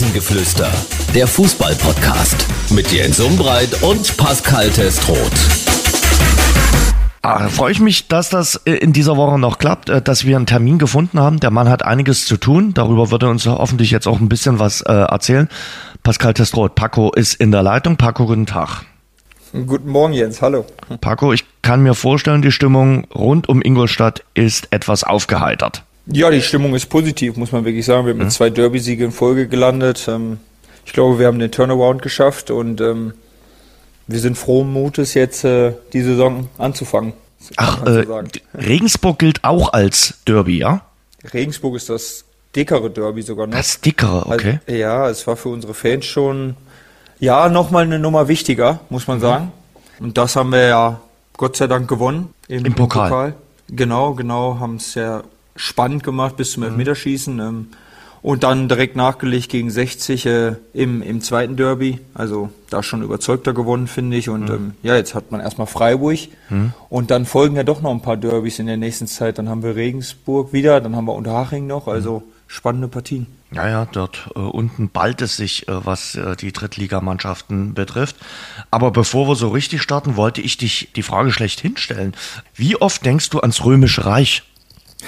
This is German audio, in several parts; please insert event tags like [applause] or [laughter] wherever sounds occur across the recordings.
Rasengeflüster, der Fußball-Podcast mit Jens Umbreit und Pascal Testroth. Ah, freue ich mich, dass das äh, in dieser Woche noch klappt, äh, dass wir einen Termin gefunden haben. Der Mann hat einiges zu tun. Darüber wird er uns hoffentlich jetzt auch ein bisschen was äh, erzählen. Pascal Testroth, Paco ist in der Leitung. Paco, guten Tag. Guten Morgen, Jens. Hallo. Paco, ich kann mir vorstellen, die Stimmung rund um Ingolstadt ist etwas aufgeheitert. Ja, die Stimmung ist positiv, muss man wirklich sagen. Wir haben mit zwei Derby-Siege in Folge gelandet. Ähm, ich glaube, wir haben den Turnaround geschafft und ähm, wir sind frohen Mutes, jetzt äh, die Saison anzufangen. Ach, äh, Regensburg gilt auch als Derby, ja? Regensburg ist das dickere Derby sogar noch. Das dickere, okay. Also, ja, es war für unsere Fans schon, ja, nochmal eine Nummer wichtiger, muss man mhm. sagen. Und das haben wir ja Gott sei Dank gewonnen. Im, Im Pokal. Pokal. Genau, genau, haben es ja spannend gemacht bis zum mhm. Elfmeterschießen. Ähm, und dann direkt nachgelegt gegen 60 äh, im, im zweiten Derby. Also da schon überzeugter gewonnen, finde ich. Und mhm. ähm, ja, jetzt hat man erstmal Freiburg. Mhm. Und dann folgen ja doch noch ein paar Derbys in der nächsten Zeit. Dann haben wir Regensburg wieder, dann haben wir Unterhaching noch. Also mhm. spannende Partien. Ja, ja, dort äh, unten ballt es sich, äh, was äh, die Drittligamannschaften betrifft. Aber bevor wir so richtig starten, wollte ich dich die Frage schlecht hinstellen. Wie oft denkst du ans Römische Reich?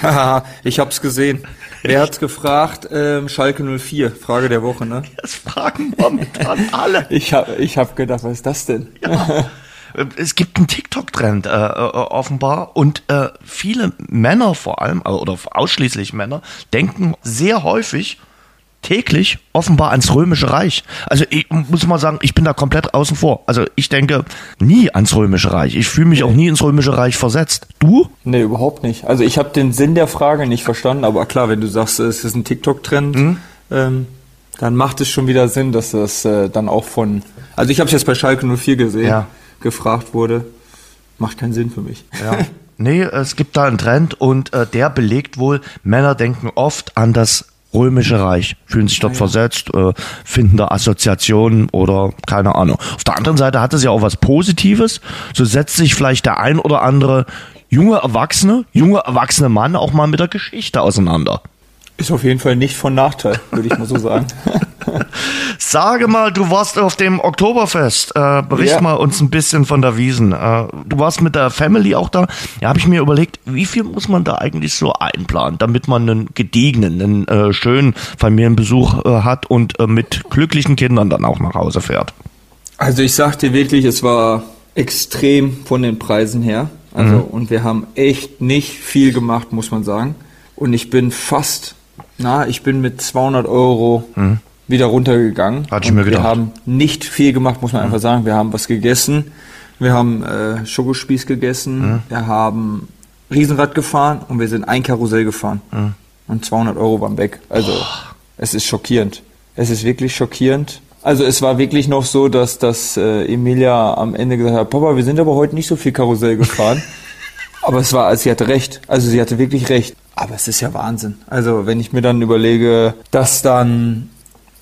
Haha, [laughs] ich hab's gesehen. Wer hat's gefragt? Ähm, Schalke 04, Frage der Woche, ne? [laughs] Das fragen momentan alle. [laughs] ich hab, ich hab gedacht, was ist das denn? Ja. Es gibt einen TikTok-Trend äh, äh, offenbar und äh, viele Männer vor allem, oder ausschließlich Männer, denken sehr häufig, täglich offenbar ans Römische Reich. Also ich muss mal sagen, ich bin da komplett außen vor. Also ich denke nie ans Römische Reich. Ich fühle mich nee. auch nie ins Römische Reich versetzt. Du? Nee, überhaupt nicht. Also ich habe den Sinn der Frage nicht verstanden, aber klar, wenn du sagst, es ist ein TikTok-Trend, mhm. ähm, dann macht es schon wieder Sinn, dass das äh, dann auch von, also ich habe es jetzt bei Schalke 04 gesehen, ja. gefragt wurde. Macht keinen Sinn für mich. Ja. Nee, es gibt da einen Trend und äh, der belegt wohl, Männer denken oft an das Römische Reich, fühlen sich dort ah, ja. versetzt, äh, finden da Assoziationen oder keine Ahnung. Auf der anderen Seite hat es ja auch was Positives. So setzt sich vielleicht der ein oder andere junge Erwachsene, junge erwachsene Mann auch mal mit der Geschichte auseinander. Ist auf jeden Fall nicht von Nachteil, würde ich mal so sagen. [laughs] Sage mal, du warst auf dem Oktoberfest. Äh, bericht ja. mal uns ein bisschen von der Wiesen. Äh, du warst mit der Family auch da. Ja, habe ich mir überlegt, wie viel muss man da eigentlich so einplanen, damit man einen gediegenen, einen äh, schönen Familienbesuch äh, hat und äh, mit glücklichen Kindern dann auch nach Hause fährt? Also ich sag dir wirklich, es war extrem von den Preisen her. Also mhm. und wir haben echt nicht viel gemacht, muss man sagen. Und ich bin fast na, ich bin mit 200 Euro mhm. wieder runtergegangen. Hatte ich mir gedacht. Wir haben nicht viel gemacht, muss man mhm. einfach sagen. Wir haben was gegessen. Wir haben äh, Schokospieß gegessen. Mhm. Wir haben Riesenrad gefahren und wir sind ein Karussell gefahren. Mhm. Und 200 Euro waren weg. Also, oh. es ist schockierend. Es ist wirklich schockierend. Also es war wirklich noch so, dass, dass äh, Emilia am Ende gesagt hat, Papa, wir sind aber heute nicht so viel Karussell gefahren. [laughs] aber es war, sie hatte recht. Also sie hatte wirklich recht. Aber es ist ja Wahnsinn. Also wenn ich mir dann überlege, dass dann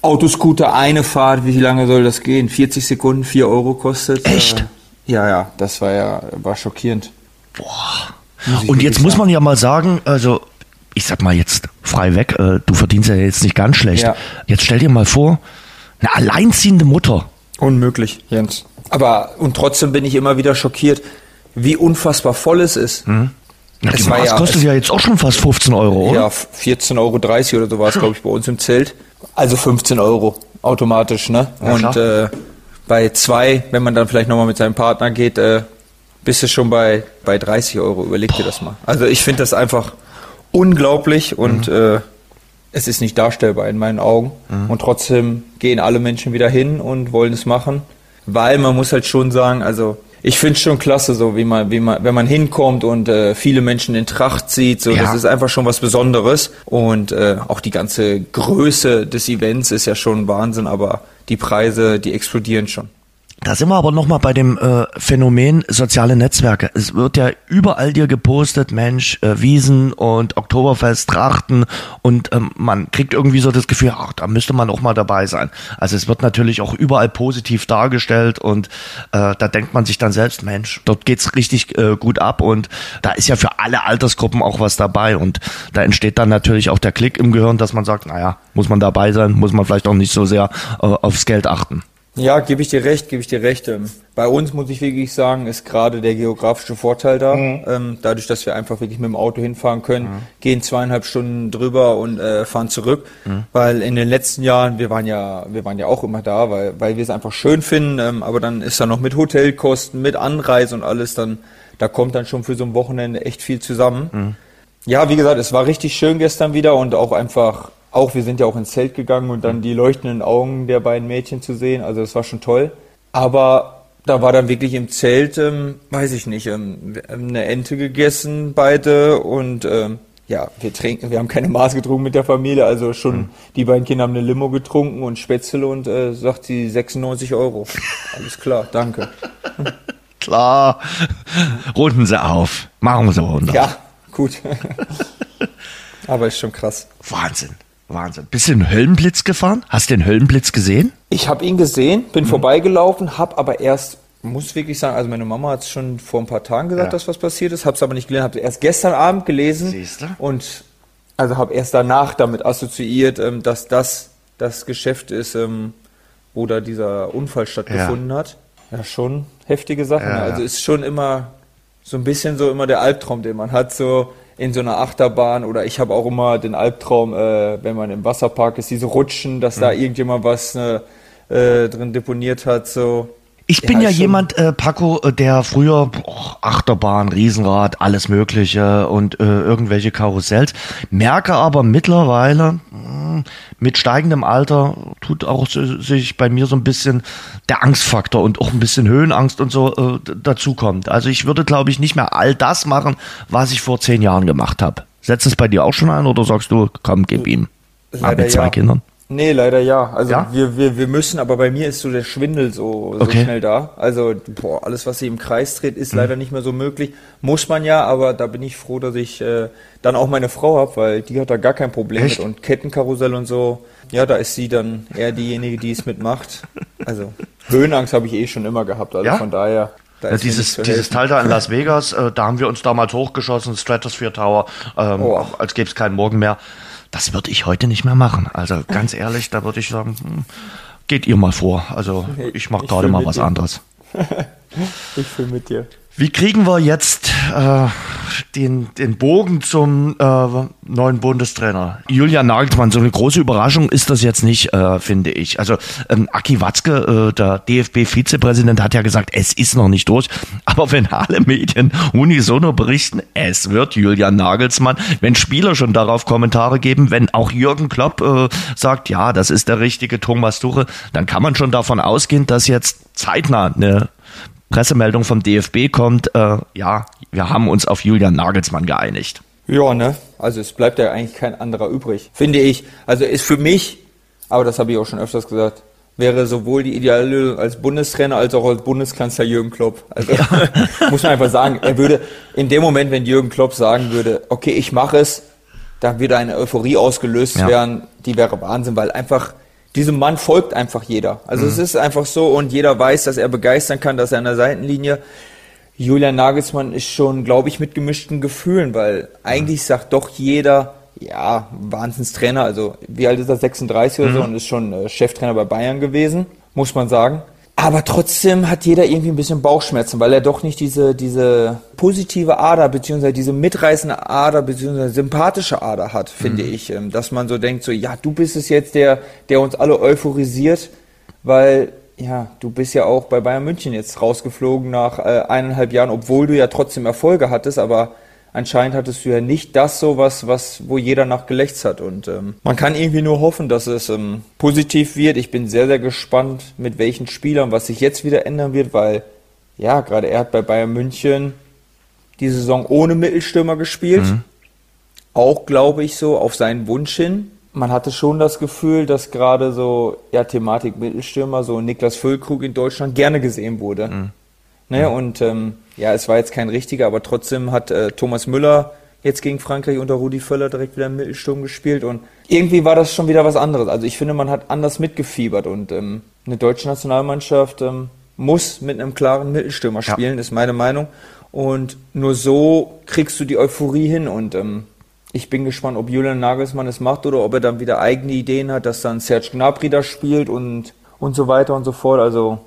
Autoscooter eine Fahrt, wie lange soll das gehen? 40 Sekunden, 4 Euro kostet. Echt? Äh, ja, ja, das war ja war schockierend. Boah. Und jetzt muss man ja mal sagen, also ich sag mal jetzt frei weg, äh, du verdienst ja jetzt nicht ganz schlecht. Ja. Jetzt stell dir mal vor, eine alleinziehende Mutter. Unmöglich, Jens. Aber und trotzdem bin ich immer wieder schockiert, wie unfassbar voll es ist. Mhm. Ja, die Maß ja, kostet ja jetzt auch schon fast 15 Euro, oder? Ja, 14,30 Euro oder so war es, glaube ich, bei uns im Zelt. Also 15 Euro automatisch, ne? Ja, und äh, bei zwei, wenn man dann vielleicht nochmal mit seinem Partner geht, äh, bist du schon bei, bei 30 Euro. Überleg dir das mal. Also ich finde das einfach unglaublich und mhm. äh, es ist nicht darstellbar in meinen Augen. Mhm. Und trotzdem gehen alle Menschen wieder hin und wollen es machen. Weil man muss halt schon sagen, also ich finde es schon klasse, so wie man, wie man, wenn man hinkommt und äh, viele Menschen in Tracht sieht, so ja. das ist einfach schon was Besonderes. Und äh, auch die ganze Größe des Events ist ja schon Wahnsinn, aber die Preise, die explodieren schon. Da sind wir aber nochmal bei dem äh, Phänomen soziale Netzwerke. Es wird ja überall dir gepostet, Mensch, äh, Wiesen und Oktoberfest, Trachten und ähm, man kriegt irgendwie so das Gefühl, ach, da müsste man auch mal dabei sein. Also es wird natürlich auch überall positiv dargestellt und äh, da denkt man sich dann selbst, Mensch, dort geht's richtig äh, gut ab und da ist ja für alle Altersgruppen auch was dabei und da entsteht dann natürlich auch der Klick im Gehirn, dass man sagt, naja, muss man dabei sein, muss man vielleicht auch nicht so sehr äh, aufs Geld achten. Ja, gebe ich dir recht, gebe ich dir recht. Ähm, Bei uns muss ich wirklich sagen, ist gerade der geografische Vorteil da. Ähm, dadurch, dass wir einfach wirklich mit dem Auto hinfahren können, gehen zweieinhalb Stunden drüber und äh, fahren zurück. Weil in den letzten Jahren, wir waren ja, wir waren ja auch immer da, weil, weil wir es einfach schön finden. Ähm, aber dann ist da noch mit Hotelkosten, mit Anreise und alles, dann, da kommt dann schon für so ein Wochenende echt viel zusammen. Ja, wie gesagt, es war richtig schön gestern wieder und auch einfach, auch wir sind ja auch ins Zelt gegangen und dann die leuchtenden Augen der beiden Mädchen zu sehen, also das war schon toll. Aber da war dann wirklich im Zelt, ähm, weiß ich nicht, ähm, wir eine Ente gegessen beide und ähm, ja, wir trinken, wir haben keine Maß getrunken mit der Familie, also schon die beiden Kinder haben eine Limo getrunken und Spätzle und äh, sagt sie 96 Euro. Alles klar, danke. [laughs] Klar, runden sie auf, machen sie runter. Ja, gut. [laughs] Aber ist schon krass. Wahnsinn, Wahnsinn. Bist du den Höllenblitz gefahren? Hast du den Höllenblitz gesehen? Ich habe ihn gesehen, Mhm. bin vorbeigelaufen, habe aber erst, muss wirklich sagen, also meine Mama hat es schon vor ein paar Tagen gesagt, Ja. dass was passiert ist, habe es aber nicht gelesen, habe erst gestern Abend gelesen Siehste? und also habe erst danach damit assoziiert, ähm, dass das das Geschäft ist, ähm, wo da dieser Unfall stattgefunden hat. Ja, schon heftige Sache. Ja, ne? ja. Also ist schon immer so ein bisschen so immer der Albtraum, den man hat, so in so einer Achterbahn oder ich habe auch immer den Albtraum, äh, wenn man im Wasserpark ist, diese Rutschen, dass Mhm. da irgendjemand was ne, äh, drin deponiert hat, so. Ich bin ja, schon- jemand, äh, Paco, äh, der früher boah, Achterbahn, Riesenrad, alles Mögliche und äh, irgendwelche Karussells. Merke aber mittlerweile, mh, mit steigendem Alter tut auch si- sich bei mir so ein bisschen der Angstfaktor und auch ein bisschen Höhenangst und so äh, dazukommt. Also ich würde, glaube ich, nicht mehr all das machen, was ich vor zehn Jahren gemacht habe. Setzt es bei dir auch schon ein oder sagst du, komm, gib ihm? Ah, mit zwei ja. Kindern. Nee, leider ja. Also Ja? Wir, wir, wir müssen, aber bei mir ist so der Schwindel so, so Okay. Mhm. schnell da. Also boah, alles, was sich im Kreis dreht, ist leider nicht mehr so möglich. Muss man ja, aber da bin ich froh, dass ich äh, dann auch meine Frau habe, weil die hat da gar kein Problem Echt? mit. Und Kettenkarussell und so, ja, da ist sie dann eher diejenige, die es mitmacht. Also Höhenangst habe ich eh schon immer gehabt. Also Ja? von daher. Da Ja, dieses, dieses. Teil da in Las Vegas, äh, da haben wir uns damals hochgeschossen, Stratosphere Tower, ähm, Oh. als gäbe es keinen Morgen mehr. Das würde ich heute nicht mehr machen. Also ganz ehrlich, da würde ich sagen, hm, geht ihr mal vor. Also ich mache gerade mal was dir. anderes. [laughs] Ich fühle mit dir. Wie kriegen wir jetzt äh, den, den Bogen zum äh, neuen Bundestrainer? Julian Nagelsmann, so eine große Überraschung ist das jetzt nicht, äh, finde ich. Also ähm, Aki Watzke, äh, der DFB-Vizepräsident, hat ja gesagt, es ist noch nicht durch. Aber wenn alle Medien unisono berichten, es wird Julian Nagelsmann, wenn Spieler schon darauf Kommentare geben, wenn auch Jürgen Klopp äh, sagt, ja, das ist der richtige Thomas Tuchel, dann kann man schon davon ausgehen, dass jetzt zeitnah eine Pressemeldung vom DFB kommt, äh, ja, wir haben uns auf Julian Nagelsmann geeinigt. Ja, ne? Also es bleibt ja eigentlich kein anderer übrig, finde ich. Also ist für mich, aber das habe ich auch schon öfters gesagt, wäre sowohl die ideale Lösung als Bundestrainer als auch als Bundeskanzler Jürgen Klopp. Also [laughs] muss man einfach sagen, er würde in dem Moment, wenn Jürgen Klopp sagen würde, okay, ich mache es, dann würde eine Euphorie ausgelöst Ja. werden, die wäre Wahnsinn, weil einfach diesem Mann folgt einfach jeder. Also es ist einfach so und jeder weiß, dass er begeistern kann, dass er an der Seitenlinie Julian Nagelsmann ist schon, glaube ich, mit gemischten Gefühlen, weil eigentlich sagt doch jeder, ja, Wahnsinnstrainer, also wie alt ist er, 36 oder so und ist schon äh, Cheftrainer bei Bayern gewesen, muss man sagen. Aber trotzdem hat jeder irgendwie ein bisschen Bauchschmerzen, weil er doch nicht diese, diese positive Ader, beziehungsweise diese mitreißende Ader, beziehungsweise sympathische Ader hat, finde ich. Ähm, Dass man so denkt, so, ja, du bist es jetzt, der, der uns alle euphorisiert, weil ja, du bist ja auch bei Bayern München jetzt rausgeflogen nach äh, eineinhalb Jahren, obwohl du ja trotzdem Erfolge hattest, aber anscheinend hattest du ja nicht das so was, was wo jeder nach gelächzt hat. Und ähm, man kann irgendwie nur hoffen, dass es ähm, positiv wird. Ich bin sehr, sehr gespannt, mit welchen Spielern, was sich jetzt wieder ändern wird, weil ja, gerade er hat bei Bayern München die Saison ohne Mittelstürmer gespielt. Auch, glaube ich, so auf seinen Wunsch hin. man hatte schon das Gefühl, dass gerade so ja, Thematik Mittelstürmer, so Niklas Füllkrug in Deutschland gerne gesehen wurde. Mhm. Ne? Und ähm, ja, es war jetzt kein richtiger, aber trotzdem hat äh, Thomas Müller jetzt gegen Frankreich unter Rudi Völler direkt wieder im Mittelsturm gespielt und irgendwie war das schon wieder was anderes. Also ich finde, man hat anders mitgefiebert und ähm, eine deutsche Nationalmannschaft ähm, muss mit einem klaren Mittelstürmer spielen, ja. ist meine Meinung. Und nur so kriegst du die Euphorie hin und ähm, ich bin gespannt, ob Julian Nagelsmann es macht oder ob er dann wieder eigene Ideen hat, dass dann Serge Gnabry da spielt und, und so weiter und so fort. Also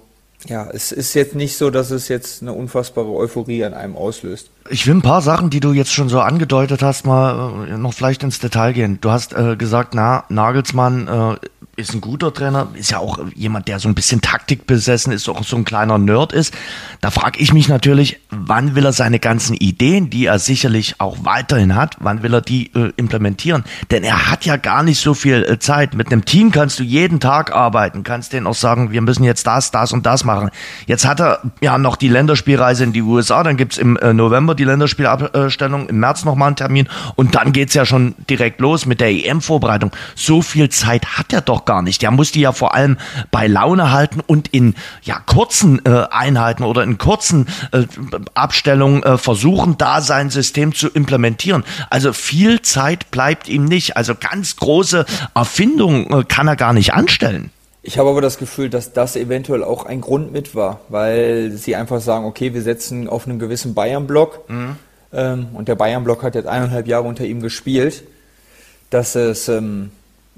ja, es ist jetzt nicht so, dass es jetzt eine unfassbare Euphorie an einem auslöst. Ich will ein paar Sachen, die du jetzt schon so angedeutet hast, mal äh, noch vielleicht ins Detail gehen. Du hast äh, gesagt, na, Nagelsmann äh, ist ein guter Trainer, ist ja auch jemand, der so ein bisschen Taktik besessen ist, auch so ein kleiner Nerd ist. Da frage ich mich natürlich, wann will er seine ganzen Ideen, die er sicherlich auch weiterhin hat, wann will er die äh, implementieren? Denn er hat ja gar nicht so viel äh, Zeit. Mit einem Team kannst du jeden Tag arbeiten, kannst denen auch sagen, wir müssen jetzt das, das und das machen. Jetzt hat er ja noch die Länderspielreise in die USA, dann gibt's im äh, November die Länderspielabstellung, im März nochmal einen Termin und dann geht's ja schon direkt los mit der EM-Vorbereitung. So viel Zeit hat er doch gar nicht. Der muss die ja vor allem bei Laune halten und in ja kurzen äh, Einheiten oder in kurzen äh, Abstellungen äh, versuchen, da sein System zu implementieren. Also viel Zeit bleibt ihm nicht. Also ganz große Erfindungen äh, kann er gar nicht anstellen. Ich habe aber das Gefühl, dass das eventuell auch ein Grund mit war, weil sie einfach sagen, okay, wir setzen auf einen gewissen Bayern-Block mhm. ähm, und der Bayern-Block hat jetzt eineinhalb Jahre unter ihm gespielt, dass es ähm,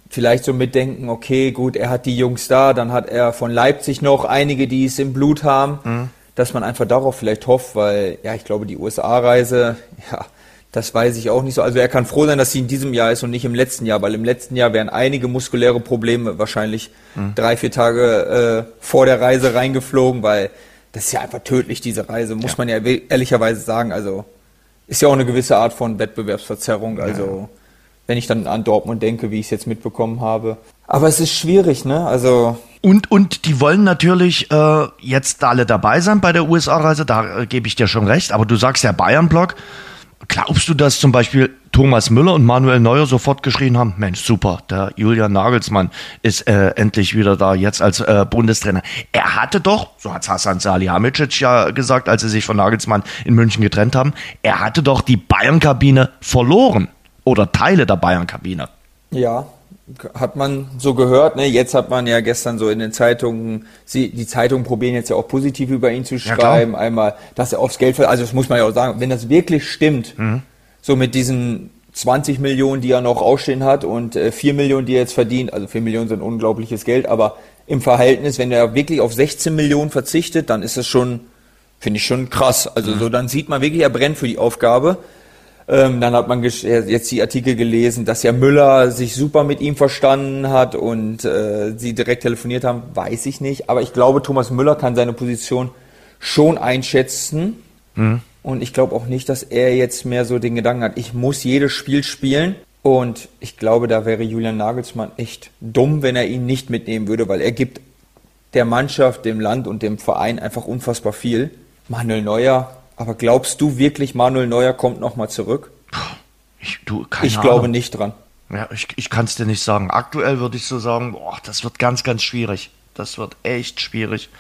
vielleicht so mitdenken, okay, gut, er hat die Jungs da, dann hat er von Leipzig noch einige, die es im Blut haben, mhm. dass man einfach darauf vielleicht hofft, weil, ja, ich glaube, die USA-Reise, ja, das weiß ich auch nicht so. Also er kann froh sein, dass sie in diesem Jahr ist und nicht im letzten Jahr, weil im letzten Jahr wären einige muskuläre Probleme wahrscheinlich mhm. drei, vier Tage äh, vor der Reise reingeflogen, weil das ist ja einfach tödlich, diese Reise, muss ja. man ja ehrlicherweise sagen. Also ist ja auch eine gewisse Art von Wettbewerbsverzerrung. Also ja wenn ich dann an Dortmund denke, wie ich es jetzt mitbekommen habe. Aber es ist schwierig, ne? Also und, und die wollen natürlich äh, jetzt alle dabei sein bei der USA-Reise, da äh, gebe ich dir schon recht, aber du sagst ja Bayern-Block. Glaubst du, dass zum Beispiel Thomas Müller und Manuel Neuer sofort geschrien haben, Mensch, super, der Julian Nagelsmann ist äh, endlich wieder da, jetzt als äh, Bundestrainer. Er hatte doch, so hat Hasan Salihamidzic ja gesagt, als sie sich von Nagelsmann in München getrennt haben, er hatte doch die Bayern-Kabine verloren oder Teile der Bayern-Kabine. Ja, hat man so gehört. Ne? Jetzt hat man ja gestern so in den Zeitungen, sie, die Zeitungen probieren jetzt ja auch positiv über ihn zu schreiben. Ja, Einmal, dass er aufs Geld fällt. Also das muss man ja auch sagen, wenn das wirklich stimmt, mhm. so mit diesen 20 Millionen, die er noch ausstehen hat und äh, 4 Millionen, die er jetzt verdient, also 4 Millionen sind unglaubliches Geld, aber im Verhältnis, wenn er wirklich auf 16 Millionen verzichtet, dann ist es schon, finde ich schon krass. Also mhm. so, dann sieht man wirklich, er brennt für die Aufgabe. Ähm, dann hat man jetzt die Artikel gelesen, dass ja Müller sich super mit ihm verstanden hat und äh, sie direkt telefoniert haben, weiß ich nicht. Aber ich glaube, Thomas Müller kann seine Position schon einschätzen. Mhm. Und ich glaube auch nicht, dass er jetzt mehr so den Gedanken hat, ich muss jedes Spiel spielen. Und ich glaube, da wäre Julian Nagelsmann echt dumm, wenn er ihn nicht mitnehmen würde, weil er gibt der Mannschaft, dem Land und dem Verein einfach unfassbar viel. Manuel Neuer aber glaubst du wirklich, Manuel Neuer kommt nochmal zurück? Ich, du, keine ich glaube nicht dran. Ja, ich, ich kann es dir nicht sagen. Aktuell würde ich so sagen, boah, das wird ganz, ganz schwierig. Das wird echt schwierig,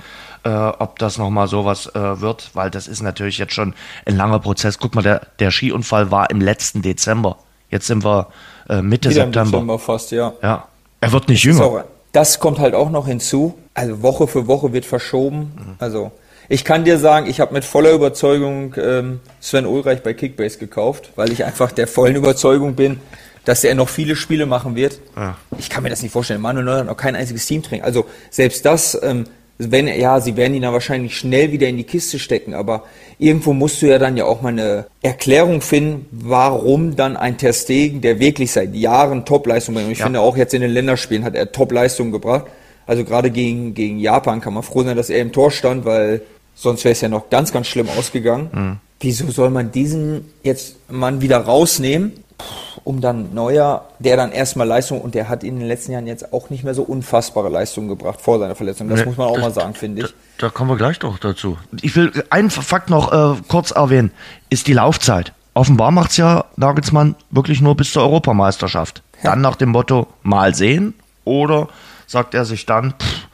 äh, ob das nochmal sowas äh, wird, weil das ist natürlich jetzt schon ein langer Prozess. Guck mal, der, der Skiunfall war im letzten Dezember. Jetzt sind wir äh, Mitte Wieder September. Dezember fast, ja. Ja. Er wird nicht das jünger. Auch, das kommt halt auch noch hinzu. Also Woche für Woche wird verschoben. Mhm. Also ich kann dir sagen, ich habe mit voller Überzeugung ähm, Sven Ulreich bei Kickbase gekauft, weil ich einfach der vollen Überzeugung bin, dass er noch viele Spiele machen wird. Ja. Ich kann mir das nicht vorstellen. Manuel Neuer hat noch kein einziges Team trinken. Also selbst das, ähm, wenn ja, sie werden ihn dann wahrscheinlich schnell wieder in die Kiste stecken, aber irgendwo musst du ja dann ja auch mal eine Erklärung finden, warum dann ein Testegen, der wirklich seit Jahren Topleistung bringt. Und ich ja. finde auch jetzt in den Länderspielen hat er Topleistung gebracht. Also gerade gegen, gegen Japan kann man froh sein, dass er im Tor stand, weil Sonst wäre es ja noch ganz, ganz schlimm ausgegangen. Mhm. Wieso soll man diesen jetzt Mann wieder rausnehmen, um dann neuer, der dann erstmal Leistung, und der hat in den letzten Jahren jetzt auch nicht mehr so unfassbare Leistungen gebracht vor seiner Verletzung. Das nee, muss man auch das, mal sagen, finde ich. Da, da, kommen wir gleich doch dazu. Ich will einen Fakt noch äh, kurz erwähnen, ist die Laufzeit. Offenbar macht es ja Nagelsmann wirklich nur bis zur Europameisterschaft. Dann nach dem Motto, mal sehen? Oder sagt er sich dann, pff,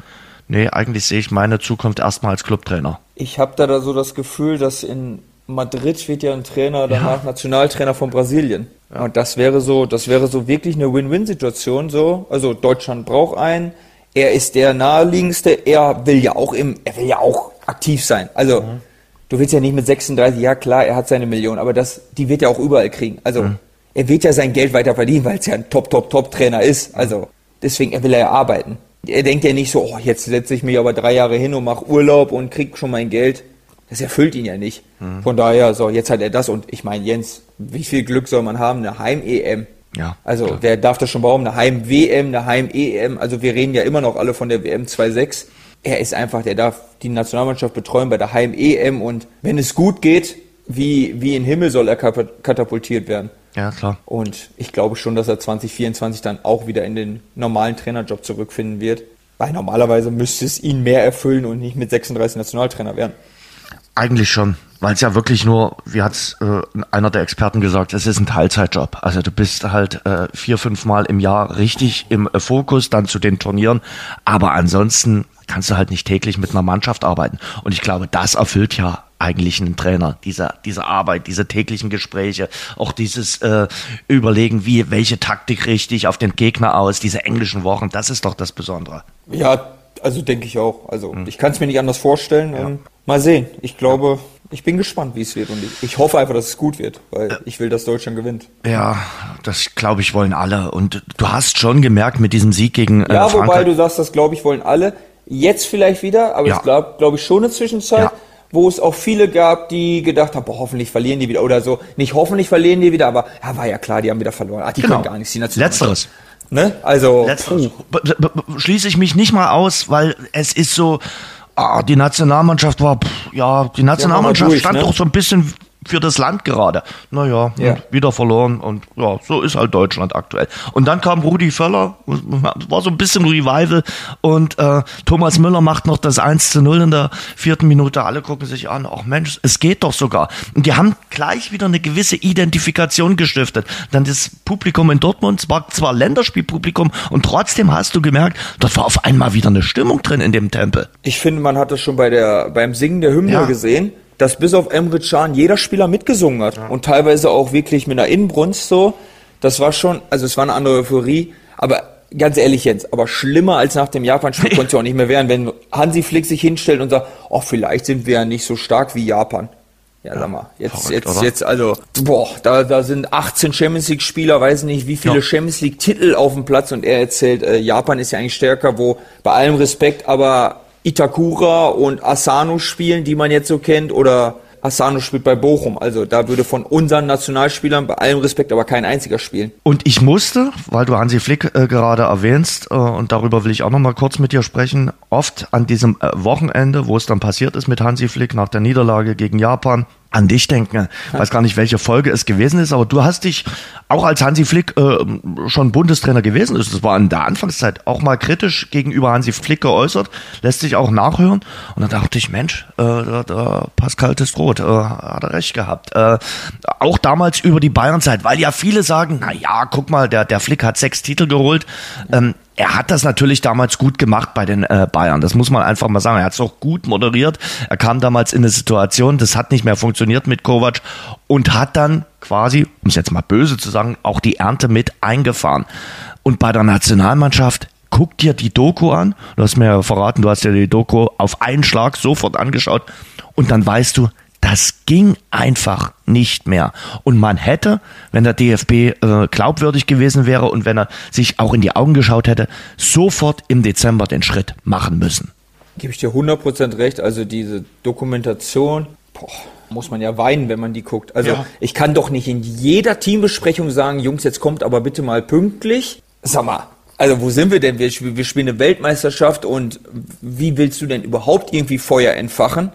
nee, eigentlich sehe ich meine Zukunft erstmal als Clubtrainer? Ich habe da, da so das Gefühl, dass in Madrid wird ja ein Trainer danach Nationaltrainer von Brasilien. Und das wäre so, das wäre so wirklich eine Win-Win-Situation so. Also Deutschland braucht einen. Er ist der naheliegendste. Er will ja auch im, er will ja auch aktiv sein. Also du willst ja nicht mit 36, ja klar, er hat seine Million, aber das, die wird er auch überall kriegen. Also er wird ja sein Geld weiter verdienen, weil es ja ein Top, Top, Top Trainer ist. Also deswegen, er will ja arbeiten. Er denkt ja nicht so, oh, jetzt setze ich mich aber drei Jahre hin und mache Urlaub und krieg schon mein Geld. Das erfüllt ihn ja nicht. Von daher, so, jetzt hat er das und ich meine, Jens, wie viel Glück soll man haben? Eine Heim-EM. Ja, Also, klar. wer darf das schon bauen? Eine Heim-WM, eine Heim-EM. Also, wir reden ja immer noch alle von der WM 2.6. Er ist einfach, der darf die Nationalmannschaft betreuen bei der Heim-EM und wenn es gut geht, wie, wie in Himmel soll er katapultiert werden. Ja, klar. Und ich glaube schon, dass er 2024 dann auch wieder in den normalen Trainerjob zurückfinden wird. Weil normalerweise müsste es ihn mehr erfüllen und nicht mit 36 Nationaltrainer werden. Eigentlich schon, weil es ja wirklich nur, wie hat äh, einer der Experten gesagt, es ist ein Teilzeitjob. Also du bist halt äh, vier, fünf Mal im Jahr richtig im äh, Fokus, dann zu den Turnieren. Aber ansonsten kannst du halt nicht täglich mit einer Mannschaft arbeiten. Und ich glaube, das erfüllt ja eigentlich einen Trainer, diese, diese Arbeit, diese täglichen Gespräche, auch dieses äh, Überlegen, wie, welche Taktik richtig auf den Gegner aus, diese englischen Wochen, das ist doch das Besondere. Ja, also denke ich auch. Also ich kann es mir nicht anders vorstellen. Und mal sehen. Ich glaube, ich bin gespannt, wie es wird. Und ich, ich hoffe einfach, dass es gut wird, weil ich will, dass Deutschland gewinnt. Ja, das glaube ich wollen alle. Und du hast schon gemerkt mit diesem Sieg gegen äh, Ja, wobei Frankreich. du sagst, das glaube ich wollen alle. Jetzt vielleicht wieder, aber Ja. es glaube glaub ich schon eine Zwischenzeit, Ja. Wo es auch viele gab, die gedacht haben, boah, hoffentlich verlieren die wieder oder so. Nicht hoffentlich verlieren die wieder, aber ja, war ja klar, die haben wieder verloren. Ach, die Genau. können gar nichts. Die. Letzteres. Ne? Also, Letzteres. Schließe ich mich nicht mal aus, weil es ist so, ah, die Nationalmannschaft war, pff, ja, die Nationalmannschaft durch, stand ne? doch so ein bisschen für das Land gerade. Naja, Ja. und wieder verloren und ja, so ist halt Deutschland aktuell. Und dann kam Rudi Völler, war so ein bisschen Revival und äh, Thomas Müller macht noch das 1 zu 0 in der vierten Minute. Alle gucken sich an, ach Mensch, es geht doch sogar. Und die haben gleich wieder eine gewisse Identifikation gestiftet. Dann das Publikum in Dortmund, es war zwar Länderspielpublikum und trotzdem hast du gemerkt, dort war auf einmal wieder eine Stimmung drin in dem Tempel. ich finde, man hat das schon bei der, beim Singen der Hymne Ja. gesehen, dass bis auf Emre Can jeder Spieler mitgesungen hat. Und teilweise auch wirklich mit einer Inbrunst so. Das war schon, also es war eine andere Euphorie, aber ganz ehrlich Jens, aber schlimmer als nach dem Japan-Spiel [laughs] konnte es ja auch nicht mehr werden, wenn Hansi Flick sich hinstellt und sagt, oh, vielleicht sind wir ja nicht so stark wie Japan. Ja, sag mal, jetzt, verrückt, jetzt, oder? jetzt, also, boah, da, da sind 18 Champions League-Spieler, weiß nicht, wie viele Ja. Champions League-Titel auf dem Platz und er erzählt, äh, Japan ist ja eigentlich stärker, wo bei allem Respekt aber Itakura und Asano spielen, die man jetzt so kennt, oder Asano spielt bei Bochum. Also da würde von unseren Nationalspielern bei allem Respekt aber kein einziger spielen. Und ich musste, weil du Hansi Flick äh, gerade erwähnst, äh, und darüber will ich auch noch mal kurz mit dir sprechen, oft an diesem äh, Wochenende, wo es dann passiert ist mit Hansi Flick nach der Niederlage gegen Japan, an dich denken. Ich weiß gar nicht, welche Folge es gewesen ist, aber du hast dich auch als Hansi Flick äh, schon Bundestrainer gewesen ist. Das war in der Anfangszeit auch mal kritisch gegenüber Hansi Flick geäußert, lässt sich auch nachhören. Und dann dachte ich, Mensch, äh, der Pascal Testrot äh, hat er recht gehabt. Äh, auch damals über die Bayernzeit, weil ja viele sagen, na ja, guck mal, der, der Flick hat sechs Titel geholt. Ähm, er hat das natürlich damals gut gemacht bei den äh, Bayern. Das muss man einfach mal sagen. Er hat es auch gut moderiert. Er kam damals in eine Situation, das hat nicht mehr funktioniert mit Kovac und hat dann quasi, um es jetzt mal böse zu sagen, auch die Ernte mit eingefahren. Und bei der Nationalmannschaft guck dir die Doku an. Du hast mir ja verraten, du hast dir die Doku auf einen Schlag sofort angeschaut und dann weißt du, das ging einfach nicht mehr. Und man hätte, wenn der DFB äh, glaubwürdig gewesen wäre und wenn er sich auch in die Augen geschaut hätte, sofort im Dezember den Schritt machen müssen. Gebe ich dir 100% recht. Also diese Dokumentation, boah, muss man ja weinen, wenn man die guckt. Also Ja. ich kann doch nicht in jeder Teambesprechung sagen, Jungs, jetzt kommt aber bitte mal pünktlich. Sag mal, also wo sind wir denn? Wir, wir spielen eine Weltmeisterschaft und wie willst du denn überhaupt irgendwie Feuer entfachen?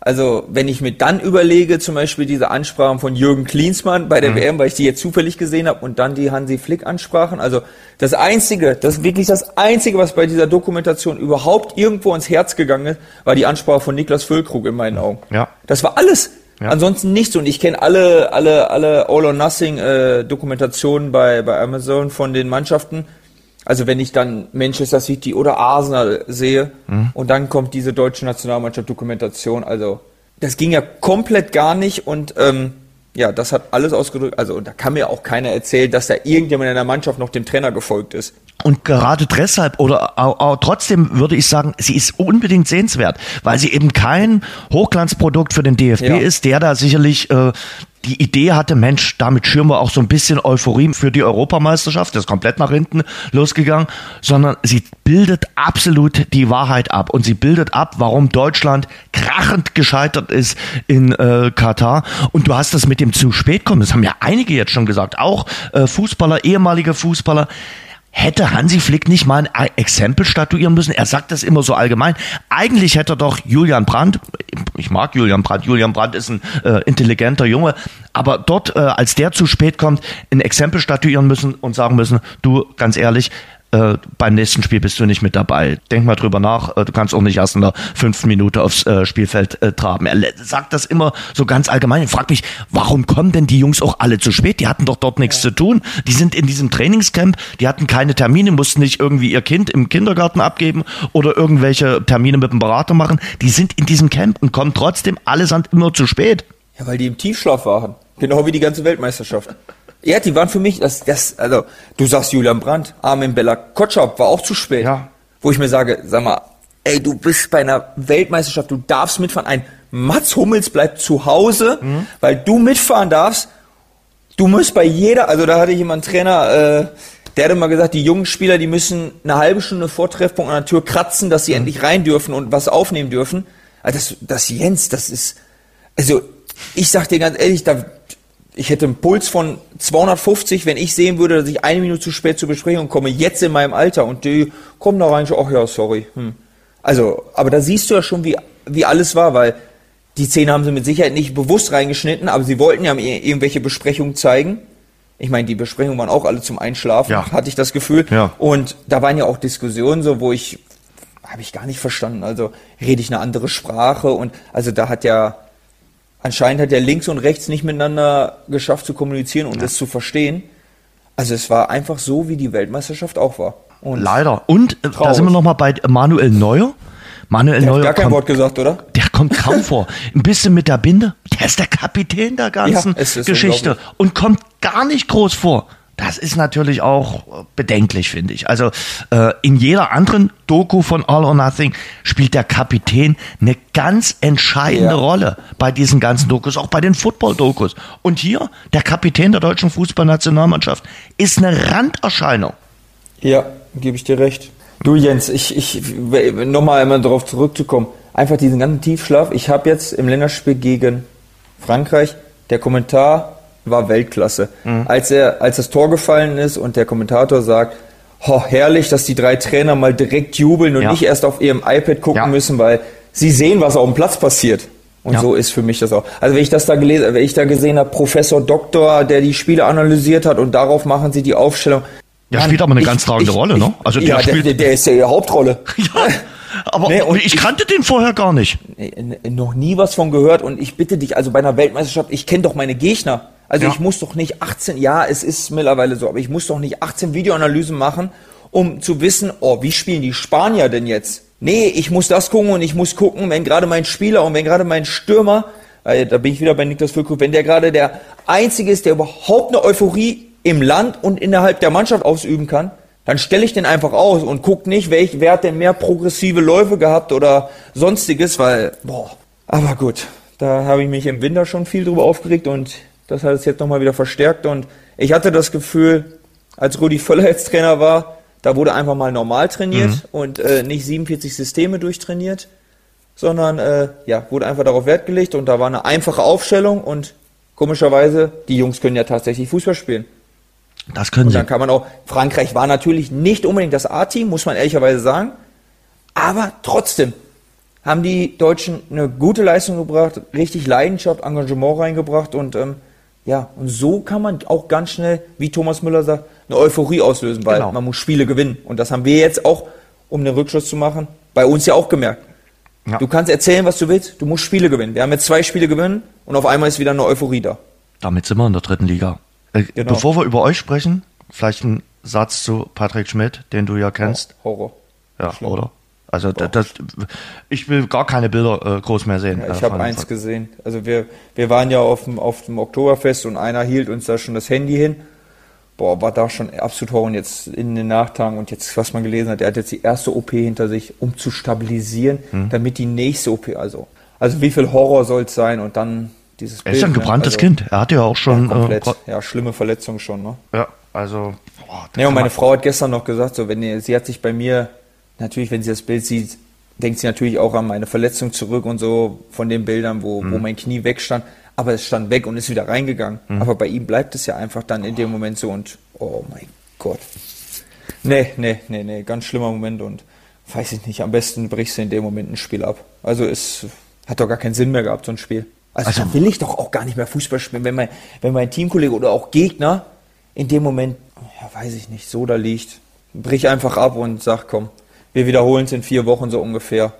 Also, wenn ich mir dann überlege, zum Beispiel diese Ansprachen von Jürgen Klinsmann bei der WM, weil ich die jetzt zufällig gesehen habe, und dann die Hansi Flick Ansprachen. Also, das Einzige, das ist wirklich das Einzige, was bei dieser Dokumentation überhaupt irgendwo ins Herz gegangen ist, war die Ansprache von Niklas Füllkrug in meinen Augen. Ja. Das war alles. Ja. Ansonsten nichts. Und ich kenne alle, alle, alle All or Nothing äh, Dokumentationen bei, bei Amazon von den Mannschaften. Also wenn ich dann Manchester City oder Arsenal sehe Mhm. und dann kommt diese deutsche Nationalmannschaft Dokumentation, also das ging ja komplett gar nicht und ähm, ja, das hat alles ausgedrückt. Also da kann mir auch keiner erzählen, dass da irgendjemand in der Mannschaft noch dem Trainer gefolgt ist. Und gerade deshalb oder auch, auch trotzdem würde ich sagen, sie ist unbedingt sehenswert, weil sie eben kein Hochglanzprodukt für den DFB Ja. ist, der da sicherlich äh, die Idee hatte, Mensch, damit schüren wir auch so ein bisschen Euphorie für die Europameisterschaft, das ist komplett nach hinten losgegangen, sondern sie bildet absolut die Wahrheit ab und sie bildet ab, warum Deutschland krachend gescheitert ist in äh, Katar. Und du hast das mit dem zu spät kommen, das haben ja einige jetzt schon gesagt, auch äh, Fußballer, ehemalige Fußballer, Hätte Hansi Flick nicht mal ein Exempel statuieren müssen? Er sagt das immer so allgemein. Eigentlich hätte doch Julian Brandt, ich mag Julian Brandt, Julian Brandt ist ein äh, intelligenter Junge, aber dort, äh, als der zu spät kommt, ein Exempel statuieren müssen und sagen müssen, du, ganz ehrlich, äh, beim nächsten Spiel bist du nicht mit dabei. Denk mal drüber nach, äh, du kannst auch nicht erst in der fünften Minute aufs äh, Spielfeld äh, traben. Er sagt das immer so ganz allgemein. Ich frage mich, warum kommen denn die Jungs auch alle zu spät? Die hatten doch dort nichts zu tun. Die sind in diesem Trainingscamp, die hatten keine Termine, mussten nicht irgendwie ihr Kind im Kindergarten abgeben oder irgendwelche Termine mit dem Berater machen. Die sind in diesem Camp und kommen trotzdem allesamt immer zu spät. Ja, weil die im Tiefschlaf waren. Genau wie die ganze Weltmeisterschaft. Ja, die waren für mich, das, das, also, du sagst Julian Brandt, Armin Bella Kotschap war auch zu spät. Ja. Wo ich mir sage, sag mal, ey, du bist bei einer Weltmeisterschaft, du darfst mitfahren. Ein Mats Hummels bleibt zu Hause, weil du mitfahren darfst. Du musst bei jeder, also da hatte einen Trainer, äh, der hat immer gesagt, die jungen Spieler, die müssen eine halbe Stunde vor Treffpunkt an der Tür kratzen, dass sie endlich rein dürfen und was aufnehmen dürfen. Also das, das Jens, das ist, also ich sag dir ganz ehrlich, da, ich hätte einen Puls von 250, wenn ich sehen würde, dass ich eine Minute zu spät zur Besprechung komme, jetzt in meinem Alter und die kommen da rein, so, ach ja, sorry. Hm. Also, aber da siehst du ja schon, wie, wie alles war, weil die Szene haben sie mit Sicherheit nicht bewusst reingeschnitten, aber sie wollten ja irgendwelche Besprechungen zeigen. Ich meine, die Besprechungen waren auch alle zum Einschlafen, Ja. hatte ich das Gefühl. Ja. Und da waren ja auch Diskussionen so, wo ich, habe ich gar nicht verstanden. Also rede ich eine andere Sprache und also da hat ja anscheinend hat ja links und rechts nicht miteinander geschafft zu kommunizieren und es zu verstehen. Also es war einfach so, wie die Weltmeisterschaft auch war. Und Leider. Und äh, da sind wir nochmal bei Manuel Neuer. Manuel der Neuer hat gar kein kommt, Wort gesagt, oder? der kommt kaum vor. Ein bisschen mit der Binde. Der ist der Kapitän der [laughs] ganzen Ja, Geschichte und kommt gar nicht groß vor. Das ist natürlich auch äh, bedenklich, finde ich. Also äh, in jeder anderen Doku von All or Nothing spielt der Kapitän eine ganz entscheidende Ja. Rolle bei diesen ganzen Dokus, auch bei den Football-Dokus. Und hier, der Kapitän der deutschen Fußballnationalmannschaft, ist eine Randerscheinung. Ja, gebe ich dir recht. Du Jens, ich, ich nochmal einmal darauf zurückzukommen. Einfach diesen ganzen Tiefschlaf. Ich habe jetzt im Länderspiel gegen Frankreich, der Kommentar war Weltklasse. Mhm. Als er, als das Tor gefallen ist und der Kommentator sagt, oh, herrlich, dass die drei Trainer mal direkt jubeln und Ja. nicht erst auf ihrem iPad gucken Ja. müssen, weil sie sehen, was auf dem Platz passiert. Und Ja. so ist für mich das auch. Also wenn ich das da gelesen, wenn ich da gesehen habe, Professor Doktor, der die Spiele analysiert hat und darauf machen sie die Aufstellung. Der Mann, spielt aber eine ich- ganz tragende ich- Rolle, ne? Also der ja, spielt- der, der ist ja die Hauptrolle. [laughs] Ja, aber [laughs] Nee, und ich, ich- kannte den vorher gar nicht. Noch nie was von gehört und ich bitte dich, also bei einer Weltmeisterschaft, ich kenne doch meine Gegner. Also Ja. ich muss doch nicht 18, ja, es ist mittlerweile so, aber ich muss doch nicht 18 Videoanalysen machen, um zu wissen, oh, wie spielen die Spanier denn jetzt? Nee, ich muss das gucken und ich muss gucken, wenn gerade mein Spieler und wenn gerade mein Stürmer, äh, da bin ich wieder bei Niklas Füllkrug, wenn der gerade der Einzige ist, der überhaupt eine Euphorie im Land und innerhalb der Mannschaft ausüben kann, dann stelle ich den einfach aus und guck nicht, welch, wer hat denn mehr progressive Läufe gehabt oder sonstiges, weil, boah. Aber gut, da habe ich mich im Winter schon viel drüber aufgeregt und das hat es jetzt nochmal wieder verstärkt und ich hatte das Gefühl, als Rudi Völler jetzt Trainer war, da wurde einfach mal normal trainiert und äh, nicht 47 Systeme durchtrainiert, sondern äh, ja, wurde einfach darauf Wert gelegt und da war eine einfache Aufstellung und komischerweise, die Jungs können ja tatsächlich Fußball spielen. Das können Und sie. dann kann man auch, Frankreich war natürlich nicht unbedingt das A-Team, muss man ehrlicherweise sagen. Aber trotzdem haben die Deutschen eine gute Leistung gebracht, richtig Leidenschaft, Engagement reingebracht und ähm, ja, und so kann man auch ganz schnell, wie Thomas Müller sagt, eine Euphorie auslösen, weil Genau. man muss Spiele gewinnen. Und das haben wir jetzt auch, um den Rückschluss zu machen, bei uns ja auch gemerkt. Ja. Du kannst erzählen, was du willst, du musst Spiele gewinnen. Wir haben jetzt zwei Spiele gewinnen und auf einmal ist wieder eine Euphorie da. Damit sind wir in der dritten Liga. Äh, Genau. Bevor wir über euch sprechen, vielleicht ein Satz zu Patrick Schmidt, den du ja kennst. Horror. Ja, oder? Also da- das, ich will gar keine Bilder äh, groß mehr sehen. Ja, äh, ich habe eins von- gesehen. Also wir, wir waren ja auf dem, auf dem Oktoberfest und einer hielt uns da schon das Handy hin. Boah, war da schon absolut Horror. Und jetzt in den Nachtagen und jetzt, was man gelesen hat, er hat jetzt die erste OP hinter sich, um zu stabilisieren, Hm. damit die nächste OP, also, also wie viel Horror soll es sein und dann dieses Er ist ja ein ne? gebranntes also, Kind. Er hatte ja auch schon. Ja, komplett. Äh, ja, schlimme Verletzung schon, ne? ja, also. Boah, Ja, und meine Frau hat gestern noch gesagt, so wenn sie hat sich bei mir, natürlich, wenn sie das Bild sieht, denkt sie natürlich auch an meine Verletzung zurück und so von den Bildern, wo, Mhm. wo mein Knie wegstand. Aber es stand weg und ist wieder reingegangen. Mhm. Aber bei ihm bleibt es ja einfach dann in dem Moment so und oh mein Gott. Nee, nee, nee, nee, ganz schlimmer Moment und weiß ich nicht, am besten brichst du in dem Moment ein Spiel ab. Also es hat doch gar keinen Sinn mehr gehabt, so ein Spiel. Also, Also- da will ich doch auch gar nicht mehr Fußball spielen, wenn mein, wenn mein Teamkollege oder auch Gegner in dem Moment, ja, weiß ich nicht, so da liegt. Brich einfach ab und sag, komm, wir wiederholen es in vier Wochen so ungefähr.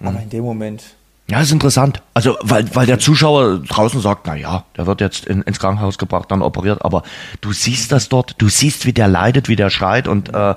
Aber in dem Moment, Ja, ist interessant. Also, weil, weil der Zuschauer draußen sagt, na ja, der wird jetzt in, ins Krankenhaus gebracht, dann operiert, aber du siehst das dort, du siehst, wie der leidet, wie der schreit und äh,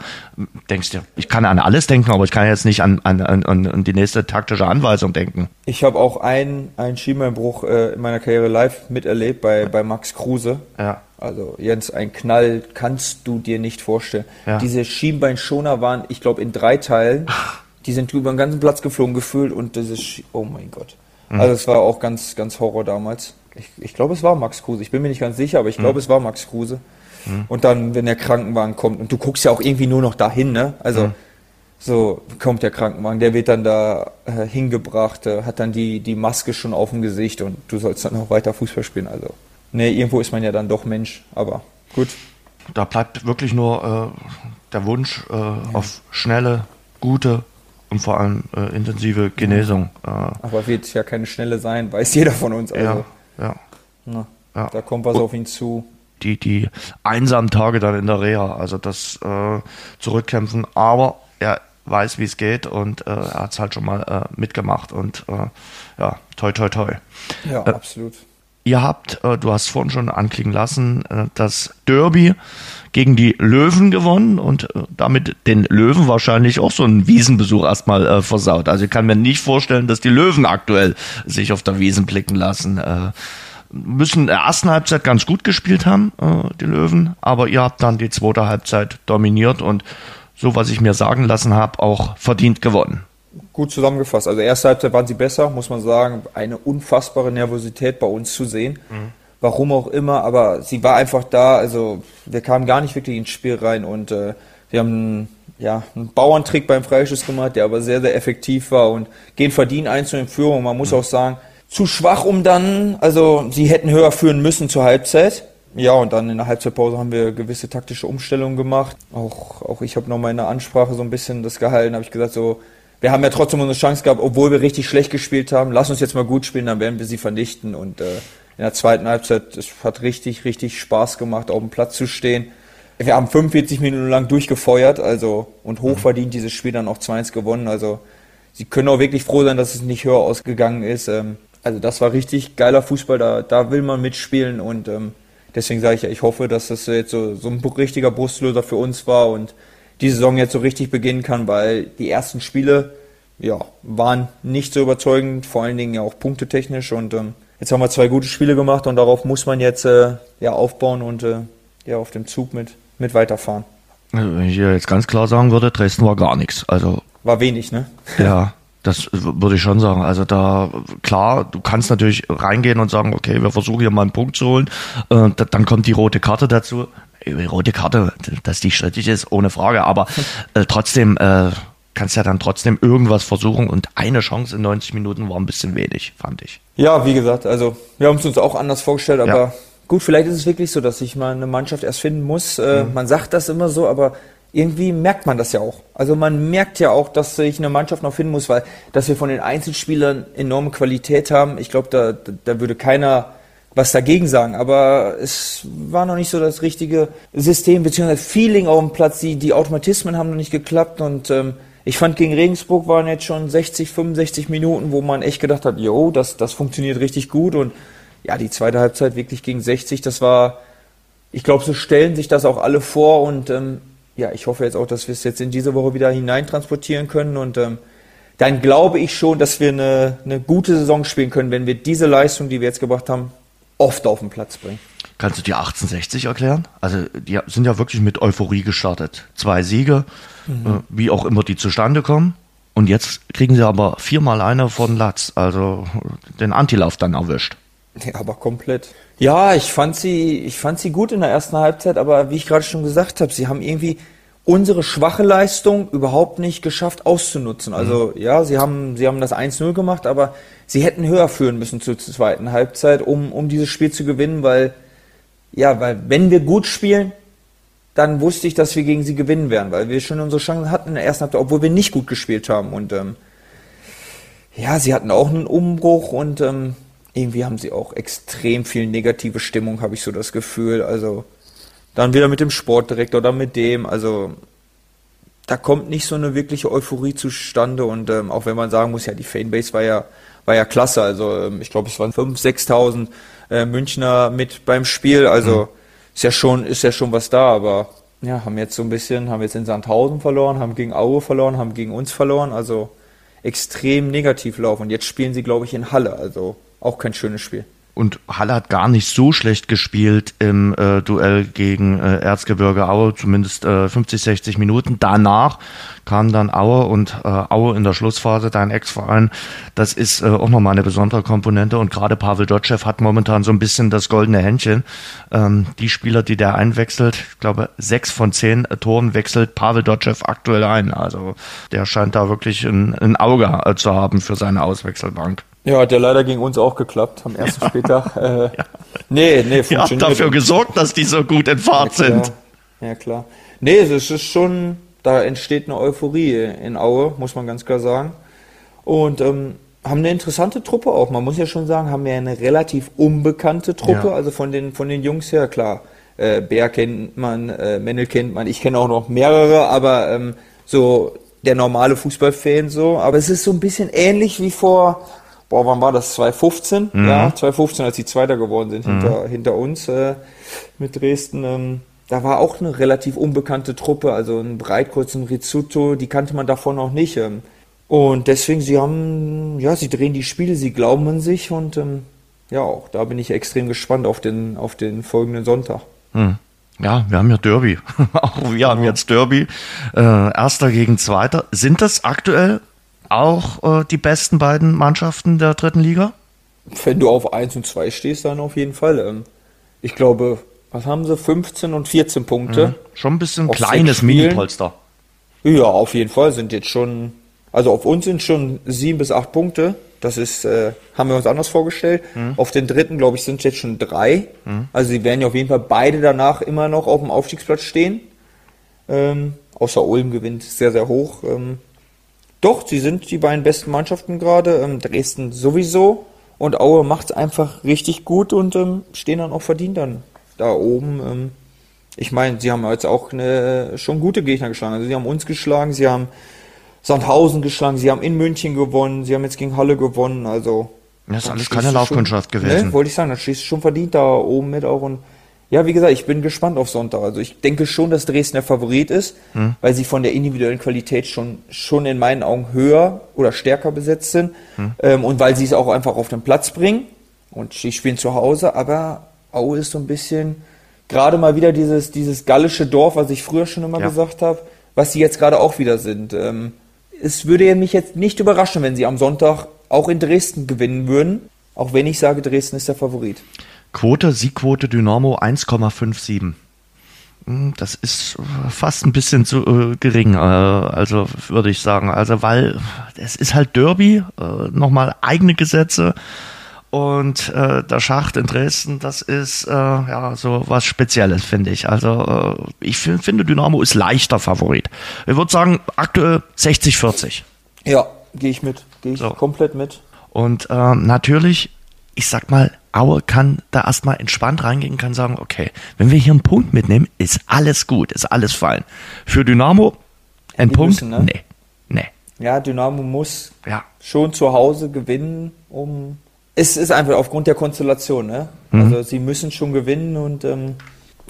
denkst dir, ich kann an alles denken, aber ich kann jetzt nicht an, an, an, an die nächste taktische Anweisung denken. ich habe auch einen, einen Schienbeinbruch äh, in meiner Karriere live miterlebt bei, bei Max Kruse. Ja. Also Jens, ein Knall kannst du dir nicht vorstellen. Ja. Diese Schienbeinschoner waren, ich glaube, in drei Teilen. [laughs] Die sind über den ganzen Platz geflogen gefühlt und das ist, oh mein Gott. Mhm. Also es war auch ganz, ganz Horror damals. Ich, ich glaube, es war Max Kruse. Ich bin mir nicht ganz sicher, aber ich Mhm. glaube, es war Max Kruse. Und dann, wenn der Krankenwagen kommt und du guckst ja auch irgendwie nur noch dahin, ne? Also Mhm. so kommt der Krankenwagen, der wird dann da äh, hingebracht, äh, hat dann die, die Maske schon auf dem Gesicht und du sollst dann auch weiter Fußball spielen. Also, ne, irgendwo ist man ja dann doch Mensch, aber gut. Da bleibt wirklich nur äh, der Wunsch äh, auf schnelle, gute und vor allem äh, intensive Genesung. Äh, Aber wird ja keine schnelle sein, weiß jeder von uns. Also, ja, ja. na, Ja. da kommt was auf ihn zu. die, die einsamen Tage dann in der Reha, also das äh, Zurückkämpfen, aber er weiß, wie es geht und äh, er hat es halt schon mal äh, mitgemacht und äh, ja, toi toi toi. Ja, absolut. Ihr habt, du hast vorhin schon anklingen lassen, das Derby gegen die Löwen gewonnen und äh, damit den Löwen wahrscheinlich auch so einen Wiesenbesuch erstmal äh, versaut. Also ich kann mir nicht vorstellen, dass die Löwen aktuell sich auf der Wiesen blicken lassen. Äh, müssen in der ersten Halbzeit ganz gut gespielt haben, äh, die Löwen, aber ihr habt dann die zweite Halbzeit dominiert und so was ich mir sagen lassen habe, auch verdient gewonnen. Gut zusammengefasst. Also erste Halbzeit waren sie besser, muss man sagen. Eine unfassbare Nervosität bei uns zu sehen. Warum auch immer, aber sie war einfach da. Also wir kamen gar nicht wirklich ins Spiel rein und äh, wir haben ja, einen Bauerntrick beim Freischuss gemacht, der aber sehr, sehr effektiv war und gehen verdienen einzeln in Führung. Man muss auch sagen, zu schwach, um dann, also sie hätten höher führen müssen zur Halbzeit. Ja, und dann in der Halbzeitpause haben wir gewisse taktische Umstellungen gemacht. Auch, auch ich habe nochmal in der Ansprache so ein bisschen das gehalten, habe ich gesagt, so, wir haben ja trotzdem unsere Chance gehabt, obwohl wir richtig schlecht gespielt haben. Lass uns jetzt mal gut spielen, dann werden wir sie vernichten. Und äh, in der zweiten Halbzeit, es hat richtig, richtig Spaß gemacht, auf dem Platz zu stehen. Wir haben 45 Minuten lang durchgefeuert, also und hochverdient dieses Spiel dann auch 2-1 gewonnen. Also sie können auch wirklich froh sein, dass es nicht höher ausgegangen ist. Ähm, also das war richtig geiler Fußball, da, da will man mitspielen und ähm, deswegen sage ich ja, ich hoffe, dass das jetzt so, so ein richtiger Brustlöser für uns war und die Saison jetzt so richtig beginnen kann, weil die ersten Spiele ja, waren nicht so überzeugend, vor allen Dingen ja auch punktetechnisch und ähm, jetzt haben wir zwei gute Spiele gemacht und darauf muss man jetzt äh, ja aufbauen und äh, ja auf dem Zug mit, mit weiterfahren. Also wenn ich jetzt ganz klar sagen würde, Dresden war gar nichts. Also War wenig, ne? [laughs] Ja, das würde ich schon sagen. Also da, klar, du kannst natürlich reingehen und sagen, okay, wir versuchen hier mal einen Punkt zu holen. Äh, da- dann kommt die rote Karte dazu. Die rote Karte, dass die strittig ist, ohne Frage. Aber äh, trotzdem äh, kannst ja dann trotzdem irgendwas versuchen. Und eine Chance in 90 Minuten war ein bisschen wenig, fand ich. Ja, wie gesagt, also wir haben es uns auch anders vorgestellt, aber Ja. gut, vielleicht ist es wirklich so, dass sich mal eine Mannschaft erst finden muss. Äh, Man sagt das immer so, aber irgendwie merkt man das ja auch. Also man merkt ja auch, dass sich eine Mannschaft noch finden muss, weil dass wir von den Einzelspielern enorme Qualität haben. Ich glaube, da, da- da würde keiner was dagegen sagen, aber es war noch nicht so das richtige System bzw. Feeling auf dem Platz. Die, die Automatismen haben noch nicht geklappt und ähm, ich fand gegen Regensburg waren jetzt schon 60, 65 Minuten, wo man echt gedacht hat, jo, das, das funktioniert richtig gut. Und ja, die zweite Halbzeit wirklich gegen 60, das war, ich glaube, so stellen sich das auch alle vor. Und ähm, ja, ich hoffe jetzt auch, dass wir es jetzt in diese Woche wieder hineintransportieren können. Und ähm, dann glaube ich schon, dass wir eine, eine gute Saison spielen können, wenn wir diese Leistung, die wir jetzt gebracht haben, oft auf den Platz bringen. Kannst du dir 1860 erklären? Also die sind ja wirklich mit Euphorie gestartet. Zwei Siege, mhm. äh, wie auch immer die zustande kommen. Und jetzt kriegen sie aber viermal eine von Latz, also den Antilauf dann erwischt. Ja, aber komplett. Ja, ich fand sie, ich fand sie gut in der ersten Halbzeit, aber wie ich gerade schon gesagt habe, sie haben irgendwie unsere schwache Leistung überhaupt nicht geschafft auszunutzen. Also mhm. ja, sie haben, sie haben das 1-0 gemacht, aber sie hätten höher führen müssen zur zweiten Halbzeit, um, um dieses Spiel zu gewinnen, weil ja, weil wenn wir gut spielen, dann wusste ich, dass wir gegen sie gewinnen werden, weil wir schon unsere Chancen hatten in der ersten Halbzeit, obwohl wir nicht gut gespielt haben. Und ähm, ja, sie hatten auch einen Umbruch und ähm, irgendwie haben sie auch extrem viel negative Stimmung, habe ich so das Gefühl. Also dann wieder mit dem Sportdirektor, dann mit dem. Also da kommt nicht so eine wirkliche Euphorie zustande und ähm, auch wenn man sagen muss, ja, die Fanbase war ja war ja klasse. Also ähm, ich glaube, es waren 5.000, 6.000 äh, Münchner mit beim Spiel. Also mhm. ist ja schon ist ja schon was da, aber ja, haben jetzt so ein bisschen, haben jetzt in Sandhausen verloren, haben gegen Aue verloren, haben gegen uns verloren. Also extrem negativ laufen. Und jetzt spielen sie, glaube ich, in Halle. Also auch kein schönes Spiel. Und Halle hat gar nicht so schlecht gespielt im äh, Duell gegen äh, Erzgebirge Aue, zumindest äh, 50, 60 Minuten. Danach kam dann Aue und äh, Aue in der Schlussphase, dein Ex-Verein. Das ist äh, auch nochmal eine besondere Komponente. Und gerade Pavel Dotschew hat momentan so ein bisschen das goldene Händchen. Ähm, die Spieler, die der einwechselt, ich glaube, sechs von zehn Toren wechselt Pavel Dotschew aktuell ein. Also der scheint da wirklich ein, ein Auge äh, zu haben für seine Auswechselbank. Ja, hat ja leider gegen uns auch geklappt am ersten [laughs] ja. Spieltag. Äh, ja. Nee, nee, funktioniert. Ihr habt dafür gesorgt, dass die so gut in Fahrt ja, sind. Ja, klar. Nee, es ist schon, da entsteht eine Euphorie in Aue, muss man ganz klar sagen. Und ähm, haben eine interessante Truppe auch. Man muss ja schon sagen, haben ja eine relativ unbekannte Truppe. Ja. Also von den, von den Jungs her, klar. Äh, Bär kennt man, äh, Mendel kennt man. Ich kenne auch noch mehrere, aber ähm, so der normale Fußballfan so. Aber es ist so ein bisschen ähnlich wie vor boah, wann war das? 2015? Mhm. Ja, 2015, als die Zweiter geworden sind mhm. hinter, hinter uns äh, mit Dresden. Ähm, da war auch eine relativ unbekannte Truppe, also ein Breitkreuz, ein Rizzuto, die kannte man davon noch nicht. Ähm. Und deswegen, sie haben, ja, sie drehen die Spiele, sie glauben an sich und ähm, ja, auch da bin ich extrem gespannt auf den, auf den folgenden Sonntag. Mhm. Ja, wir haben ja Derby. [laughs] auch wir haben jetzt Derby. Äh, Erster gegen Zweiter. Sind das aktuell auch äh, die besten beiden Mannschaften der dritten Liga? Wenn du auf 1 und 2 stehst, dann auf jeden Fall. Ähm, ich glaube, was haben sie? 15 und 14 Punkte. Mhm. Schon ein bisschen kleines Mini-Polster. Ja, auf jeden Fall sind jetzt schon, also auf uns sind schon sieben bis acht Punkte. Das ist, äh, haben wir uns anders vorgestellt. Mhm. Auf den dritten, glaube ich, sind jetzt schon drei. Mhm. Also sie werden ja auf jeden Fall beide danach immer noch auf dem Aufstiegsplatz stehen. Ähm, außer Ulm gewinnt sehr, sehr hoch. Ähm, doch, sie sind die beiden besten Mannschaften gerade. Ähm, Dresden sowieso. Und Aue macht es einfach richtig gut und ähm, stehen dann auch verdient dann da oben. Ähm, ich meine, sie haben jetzt auch eine, schon gute Gegner geschlagen. Also sie haben uns geschlagen, sie haben Sandhausen geschlagen, sie haben in München gewonnen, sie haben jetzt gegen Halle gewonnen. Also das ist alles keine Laufkundschaft gewesen. Ne, wollte ich sagen, dann du schon verdient da oben mit auch und ja, wie gesagt, ich bin gespannt auf Sonntag. Also ich denke schon, dass Dresden der Favorit ist, hm. weil sie von der individuellen Qualität schon, schon in meinen Augen höher oder stärker besetzt sind hm. ähm, und weil sie es auch einfach auf den Platz bringen und sie spielen zu Hause, aber Aue ist so ein bisschen gerade mal wieder dieses, dieses gallische Dorf, was ich früher schon immer ja. gesagt habe, was sie jetzt gerade auch wieder sind. Ähm, es würde mich jetzt nicht überraschen, wenn sie am Sonntag auch in Dresden gewinnen würden, auch wenn ich sage, Dresden ist der Favorit. Quote, Siegquote Dynamo 1,57. Hm, das ist fast ein bisschen zu äh, gering, äh, also würde ich sagen. Also weil es ist halt Derby, äh, nochmal eigene Gesetze und äh, der Schacht in Dresden, das ist äh, ja so was Spezielles, finde ich. Also äh, ich find, finde Dynamo ist leichter Favorit. Ich würde sagen aktuell 60-40. Ja, gehe ich mit, gehe ich so. komplett mit. Und äh, natürlich, ich sag mal, Aue kann da erstmal entspannt reingehen, kann sagen, okay, wenn wir hier einen Punkt mitnehmen, ist alles gut, ist alles fein. Für Dynamo ein Die Punkt? Müssen, ne? Nee. Nee. Ja, Dynamo muss ja. schon zu Hause gewinnen, um es ist einfach aufgrund der Konstellation, ne? Mhm. Also sie müssen schon gewinnen und ähm,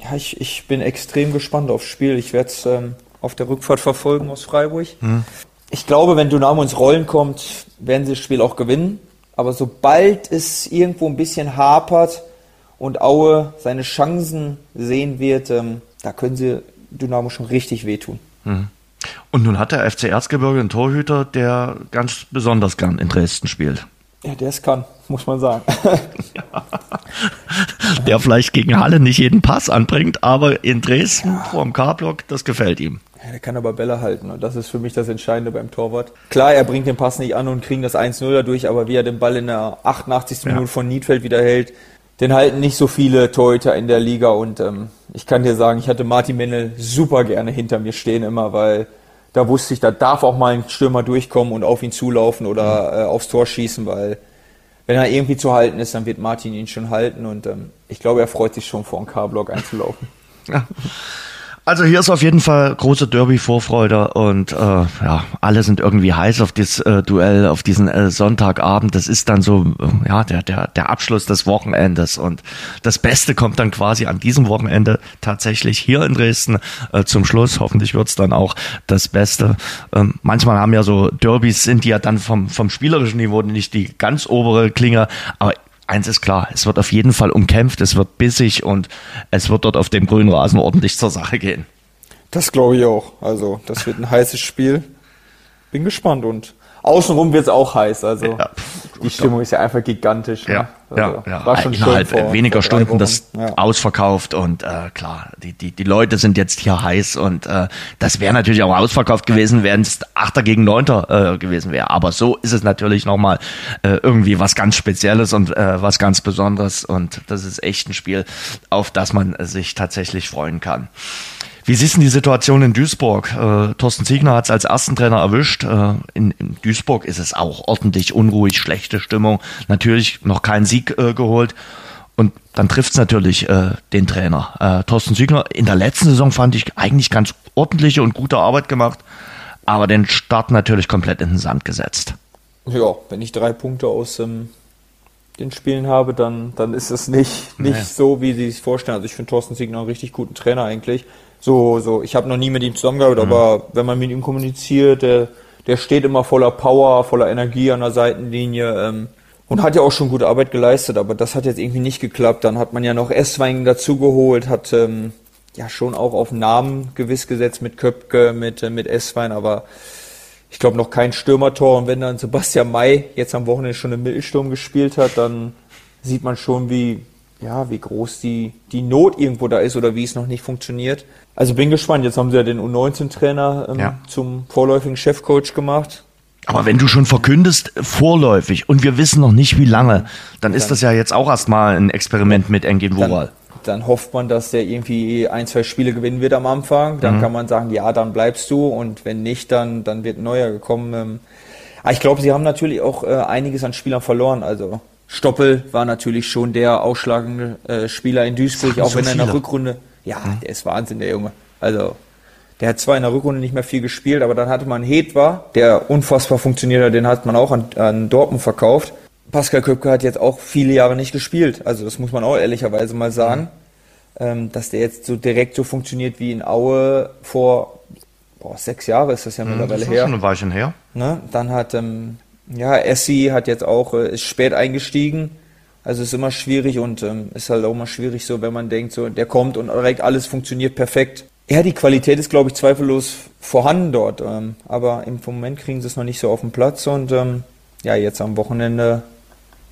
ja, ich, ich bin extrem gespannt aufs Spiel. Ich werde es ähm, auf der Rückfahrt verfolgen aus Freiburg. Mhm. Ich glaube, wenn Dynamo ins Rollen kommt, werden sie das Spiel auch gewinnen. Aber sobald es irgendwo ein bisschen hapert und Aue seine Chancen sehen wird, ähm, da können sie Dynamo schon richtig wehtun. Mhm. Und nun hat der FC Erzgebirge einen Torhüter, der ganz besonders gern in Dresden spielt. Ja, der es kann, muss man sagen. ja. [laughs] Der vielleicht gegen Halle nicht jeden Pass anbringt, aber in Dresden ja. vor dem K-Block, das gefällt ihm. Ja, der kann aber Bälle halten und das ist für mich das Entscheidende beim Torwart. Klar, er bringt den Pass nicht an und kriegt das 1-0 dadurch, aber wie er den Ball in der 88. Ja. Minute von Niedfeld wieder hält, den halten nicht so viele Torhüter in der Liga und ähm, ich kann dir sagen, ich hatte Martin Mennel super gerne hinter mir stehen immer, weil da wusste ich, da darf auch mal ein Stürmer durchkommen und auf ihn zulaufen oder mhm. äh, aufs Tor schießen, weil wenn er irgendwie zu halten ist, dann wird Martin ihn schon halten und ähm, ich glaube, er freut sich schon vor dem K-Block einzulaufen. [laughs] Also hier ist auf jeden Fall große Derby-Vorfreude und äh, ja, alle sind irgendwie heiß auf das äh, Duell, auf diesen äh, Sonntagabend. Das ist dann so, äh, ja, der, der, der Abschluss des Wochenendes und das Beste kommt dann quasi an diesem Wochenende tatsächlich hier in Dresden äh, zum Schluss. Hoffentlich wird's dann auch das Beste. Ähm, manchmal haben ja so Derbys, sind die ja dann vom, vom spielerischen Niveau nicht die ganz obere Klinge, aber eins ist klar, es wird auf jeden Fall umkämpft, es wird bissig und es wird dort auf dem grünen Rasen ordentlich zur Sache gehen. Das glaube ich auch. Also, das wird ein heißes Spiel. Bin gespannt und Außenrum wird es auch heiß. Also ja, die Stimmung ist ja einfach gigantisch. Ne? Ja, ne? also, ja, ja. War schon Innerhalb vor, weniger vor Stunden das ja. ausverkauft und äh, klar, die, die, die Leute sind jetzt hier heiß und äh, das wäre natürlich auch ausverkauft gewesen, wären es Achter gegen Neunter äh, gewesen wäre. Aber so ist es natürlich nochmal äh, irgendwie was ganz Spezielles und äh, was ganz Besonderes und das ist echt ein Spiel, auf das man sich tatsächlich freuen kann. Wie siehst du die Situation in Duisburg? Äh, Thorsten Ziegner hat es als ersten Trainer erwischt. Äh, in, in, Duisburg ist es auch ordentlich unruhig, schlechte Stimmung. Natürlich noch keinen Sieg äh, geholt. Und dann trifft es natürlich äh, den Trainer. Äh, Thorsten Ziegner in der letzten Saison fand ich eigentlich ganz ordentliche und gute Arbeit gemacht, aber den Start natürlich komplett in den Sand gesetzt. Ja, wenn ich drei Punkte aus ähm, den Spielen habe, dann, dann ist es nicht, nicht nee. so, wie sie sich vorstellen. Also ich finde Thorsten Siegner einen richtig guten Trainer eigentlich so, so, ich habe noch nie mit ihm zusammengearbeitet, mhm. aber wenn man mit ihm kommuniziert, der, der steht immer voller Power, voller Energie an der Seitenlinie ähm, und hat ja auch schon gute Arbeit geleistet, aber das hat jetzt irgendwie nicht geklappt. Dann hat man ja noch S-Wein dazugeholt, hat ähm, ja schon auch auf Namen gewiss gesetzt mit Köpke, mit, äh, mit S-Wein, aber ich glaube noch kein Stürmertor. Und wenn dann Sebastian May jetzt am Wochenende schon im Mittelsturm gespielt hat, dann sieht man schon, wie, ja, wie groß die, die Not irgendwo da ist oder wie es noch nicht funktioniert. Also bin gespannt. Jetzt haben sie ja den U19-Trainer ähm, ja. zum vorläufigen Chefcoach gemacht. Aber wenn du schon verkündest, vorläufig, und wir wissen noch nicht, wie lange, dann, dann ist das ja jetzt auch erstmal ein Experiment mit Engin Woral. Dann, dann, hofft man, dass der irgendwie ein, zwei Spiele gewinnen wird am Anfang. Dann mhm. kann man sagen, ja, dann bleibst du. Und wenn nicht, dann, dann wird ein neuer gekommen. Ähm. Aber ich glaube, sie haben natürlich auch äh, einiges an Spielern verloren. Also Stoppel war natürlich schon der ausschlagende äh, Spieler in Duisburg, auch so wenn er in der Rückrunde ja, mhm. der ist Wahnsinn, der Junge. Also, der hat zwar in der Rückrunde nicht mehr viel gespielt, aber dann hatte man Hedwa, der unfassbar funktioniert hat, den hat man auch an, an Dortmund verkauft. Pascal Köpke hat jetzt auch viele Jahre nicht gespielt. Also das muss man auch ehrlicherweise mal sagen, mhm. dass der jetzt so direkt so funktioniert wie in Aue vor boah, sechs Jahren ist das ja mhm, mittlerweile das ist her. Schon ein Weilchen her. Ne? Dann hat ähm, ja Essi hat jetzt auch äh, ist spät eingestiegen also ist immer schwierig und ähm, ist halt auch immer schwierig so, wenn man denkt, so der kommt und direkt alles funktioniert perfekt. Ja, die Qualität ist, glaube ich, zweifellos vorhanden dort. Ähm, aber im Moment kriegen sie es noch nicht so auf den Platz und ähm, ja, jetzt am Wochenende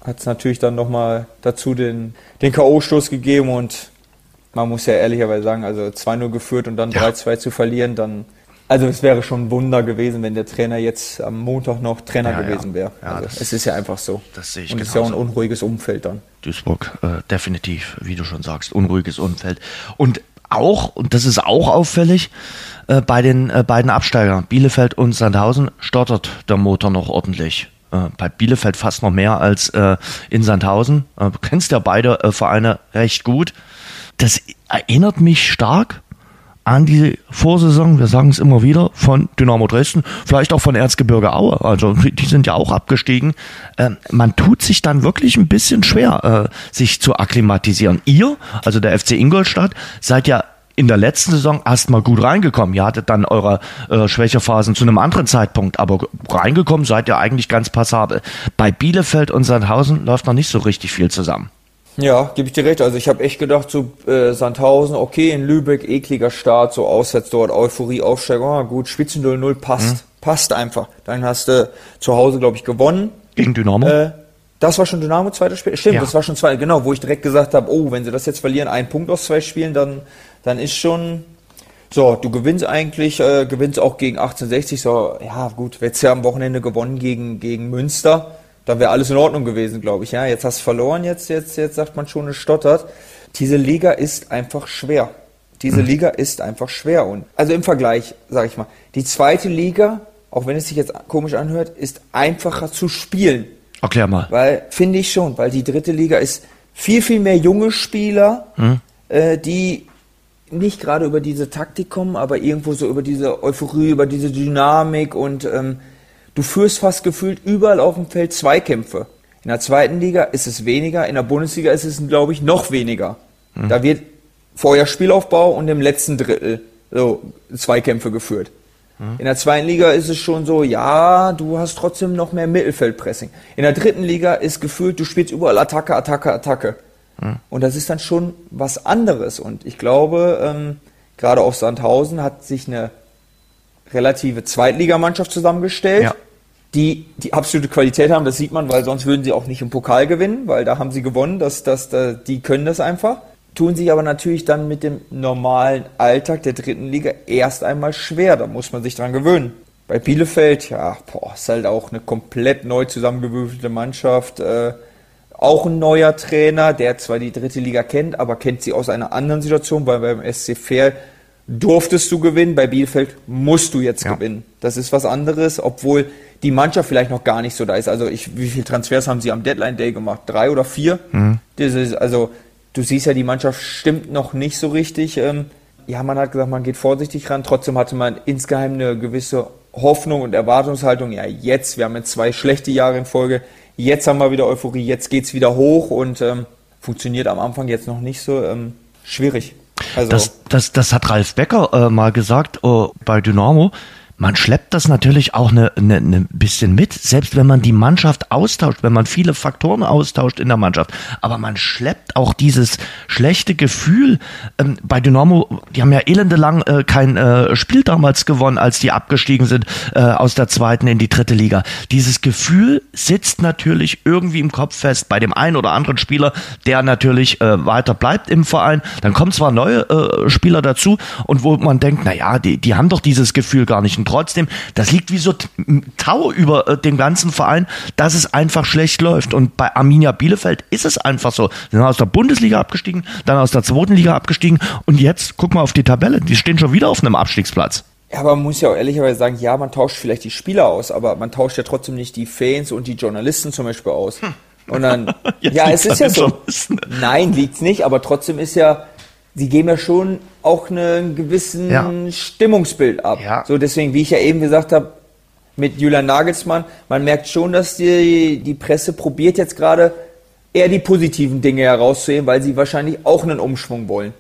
hat es natürlich dann nochmal dazu den, den K.O.-Stoß gegeben und man muss ja ehrlicherweise sagen, also 2-0 geführt und dann ja. 3-2 zu verlieren, dann also es wäre schon ein Wunder gewesen, wenn der Trainer jetzt am Montag noch Trainer ja, gewesen wäre. Ja, also es ist ja einfach so. Das sehe ich Und es ist ja auch ein unruhiges Umfeld dann. Duisburg, äh, definitiv, wie du schon sagst, unruhiges Umfeld. Und auch, und das ist auch auffällig, äh, bei den äh, beiden Absteigern, Bielefeld und Sandhausen, stottert der Motor noch ordentlich. Äh, bei Bielefeld fast noch mehr als äh, in Sandhausen. Äh, du kennst ja beide Vereine recht gut. Das erinnert mich stark an die Vorsaison, wir sagen es immer wieder, von Dynamo Dresden, vielleicht auch von Erzgebirge Aue, also die sind ja auch abgestiegen. Ähm, man tut sich dann wirklich ein bisschen schwer, äh, sich zu akklimatisieren. Ihr, also der FC Ingolstadt, seid ja in der letzten Saison erstmal gut reingekommen. Ihr hattet dann eure äh, Schwächephasen zu einem anderen Zeitpunkt, aber reingekommen seid ihr eigentlich ganz passabel. Bei Bielefeld und Sandhausen läuft noch nicht so richtig viel zusammen. Ja, gebe ich dir recht. Also ich habe echt gedacht, so äh, Sandhausen, okay, in Lübeck, ekliger Start, so auswärts dort, Euphorie, Aufsteigung, ah, gut, Spitzen 0-0 passt, mhm. passt einfach. Dann hast du zu Hause, glaube ich, gewonnen. Gegen Dynamo? Äh, das war schon Dynamo, zweites Spiel? Stimmt, ja. das war schon zwei, genau, wo ich direkt gesagt habe, oh, wenn sie das jetzt verlieren, ein Punkt aus zwei Spielen, dann, dann ist schon, so, du gewinnst eigentlich, äh, gewinnst auch gegen 1860, so, ja gut, jetzt ja am Wochenende gewonnen gegen, gegen Münster dann wäre alles in Ordnung gewesen, glaube ich. Ja, jetzt hast du verloren, jetzt, jetzt, jetzt sagt man schon, es stottert. Diese Liga ist einfach schwer. Diese mhm. Liga ist einfach schwer. Und also im Vergleich, sage ich mal, die zweite Liga, auch wenn es sich jetzt komisch anhört, ist einfacher zu spielen. Erklär mal. Weil, finde ich schon, weil die dritte Liga ist viel, viel mehr junge Spieler, mhm. äh, die nicht gerade über diese Taktik kommen, aber irgendwo so über diese Euphorie, über diese Dynamik und ähm, Du führst fast gefühlt überall auf dem Feld Zweikämpfe. In der zweiten Liga ist es weniger, in der Bundesliga ist es, glaube ich, noch weniger. Mhm. Da wird vorher Spielaufbau und im letzten Drittel so Zweikämpfe geführt. Mhm. In der zweiten Liga ist es schon so, ja, du hast trotzdem noch mehr Mittelfeldpressing. In der dritten Liga ist gefühlt, du spielst überall Attacke, Attacke, Attacke. Mhm. Und das ist dann schon was anderes. Und ich glaube, ähm, gerade auf Sandhausen hat sich eine relative Zweitligamannschaft zusammengestellt, ja. Die die absolute Qualität haben, das sieht man, weil sonst würden sie auch nicht im Pokal gewinnen, weil da haben sie gewonnen, das, das, das, die können das einfach. Tun sich aber natürlich dann mit dem normalen Alltag der dritten Liga erst einmal schwer, da muss man sich dran gewöhnen. Bei Bielefeld, ja, boah, ist halt auch eine komplett neu zusammengewürfelte Mannschaft. Äh, auch ein neuer Trainer, der zwar die dritte Liga kennt, aber kennt sie aus einer anderen Situation, weil beim SC Fair durftest du gewinnen, bei Bielefeld musst du jetzt ja. gewinnen. Das ist was anderes, obwohl die Mannschaft vielleicht noch gar nicht so da ist. Also ich, wie viele Transfers haben sie am Deadline Day gemacht? Drei oder vier? Mhm. Das ist, also du siehst ja, die Mannschaft stimmt noch nicht so richtig. Ähm, ja, man hat gesagt, man geht vorsichtig ran. Trotzdem hatte man insgeheim eine gewisse Hoffnung und Erwartungshaltung. Ja, jetzt, wir haben jetzt zwei schlechte Jahre in Folge. Jetzt haben wir wieder Euphorie, jetzt geht's wieder hoch und ähm, funktioniert am Anfang jetzt noch nicht so ähm, schwierig. Also das, das, das hat Ralf Becker äh, mal gesagt äh, bei Dynamo man schleppt das natürlich auch eine, eine, eine bisschen mit, selbst wenn man die Mannschaft austauscht, wenn man viele Faktoren austauscht in der Mannschaft. Aber man schleppt auch dieses schlechte Gefühl. Ähm, bei Dynamo, die haben ja elendelang äh, kein äh, Spiel damals gewonnen, als die abgestiegen sind äh, aus der zweiten in die dritte Liga. Dieses Gefühl sitzt natürlich irgendwie im Kopf fest bei dem einen oder anderen Spieler, der natürlich äh, weiter bleibt im Verein. Dann kommen zwar neue äh, Spieler dazu und wo man denkt, na ja, die, die haben doch dieses Gefühl gar nicht und trotzdem, das liegt wie so Tau über äh, dem ganzen Verein, dass es einfach schlecht läuft. Und bei Arminia Bielefeld ist es einfach so. Sie sind aus der Bundesliga abgestiegen, dann aus der zweiten Liga abgestiegen und jetzt guck mal auf die Tabelle. Die stehen schon wieder auf einem Abstiegsplatz. Ja, aber man muss ja auch ehrlicherweise sagen, ja, man tauscht vielleicht die Spieler aus, aber man tauscht ja trotzdem nicht die Fans und die Journalisten zum Beispiel aus. Hm. Und dann, [laughs] ja, es ist ja so. Nein, liegt's nicht, aber trotzdem ist ja, sie geben ja schon auch einen gewissen ja. Stimmungsbild ab. Ja. So deswegen, wie ich ja eben gesagt habe, mit Julian Nagelsmann, man merkt schon, dass die, die Presse probiert jetzt gerade eher die positiven Dinge herauszuheben, weil sie wahrscheinlich auch einen Umschwung wollen.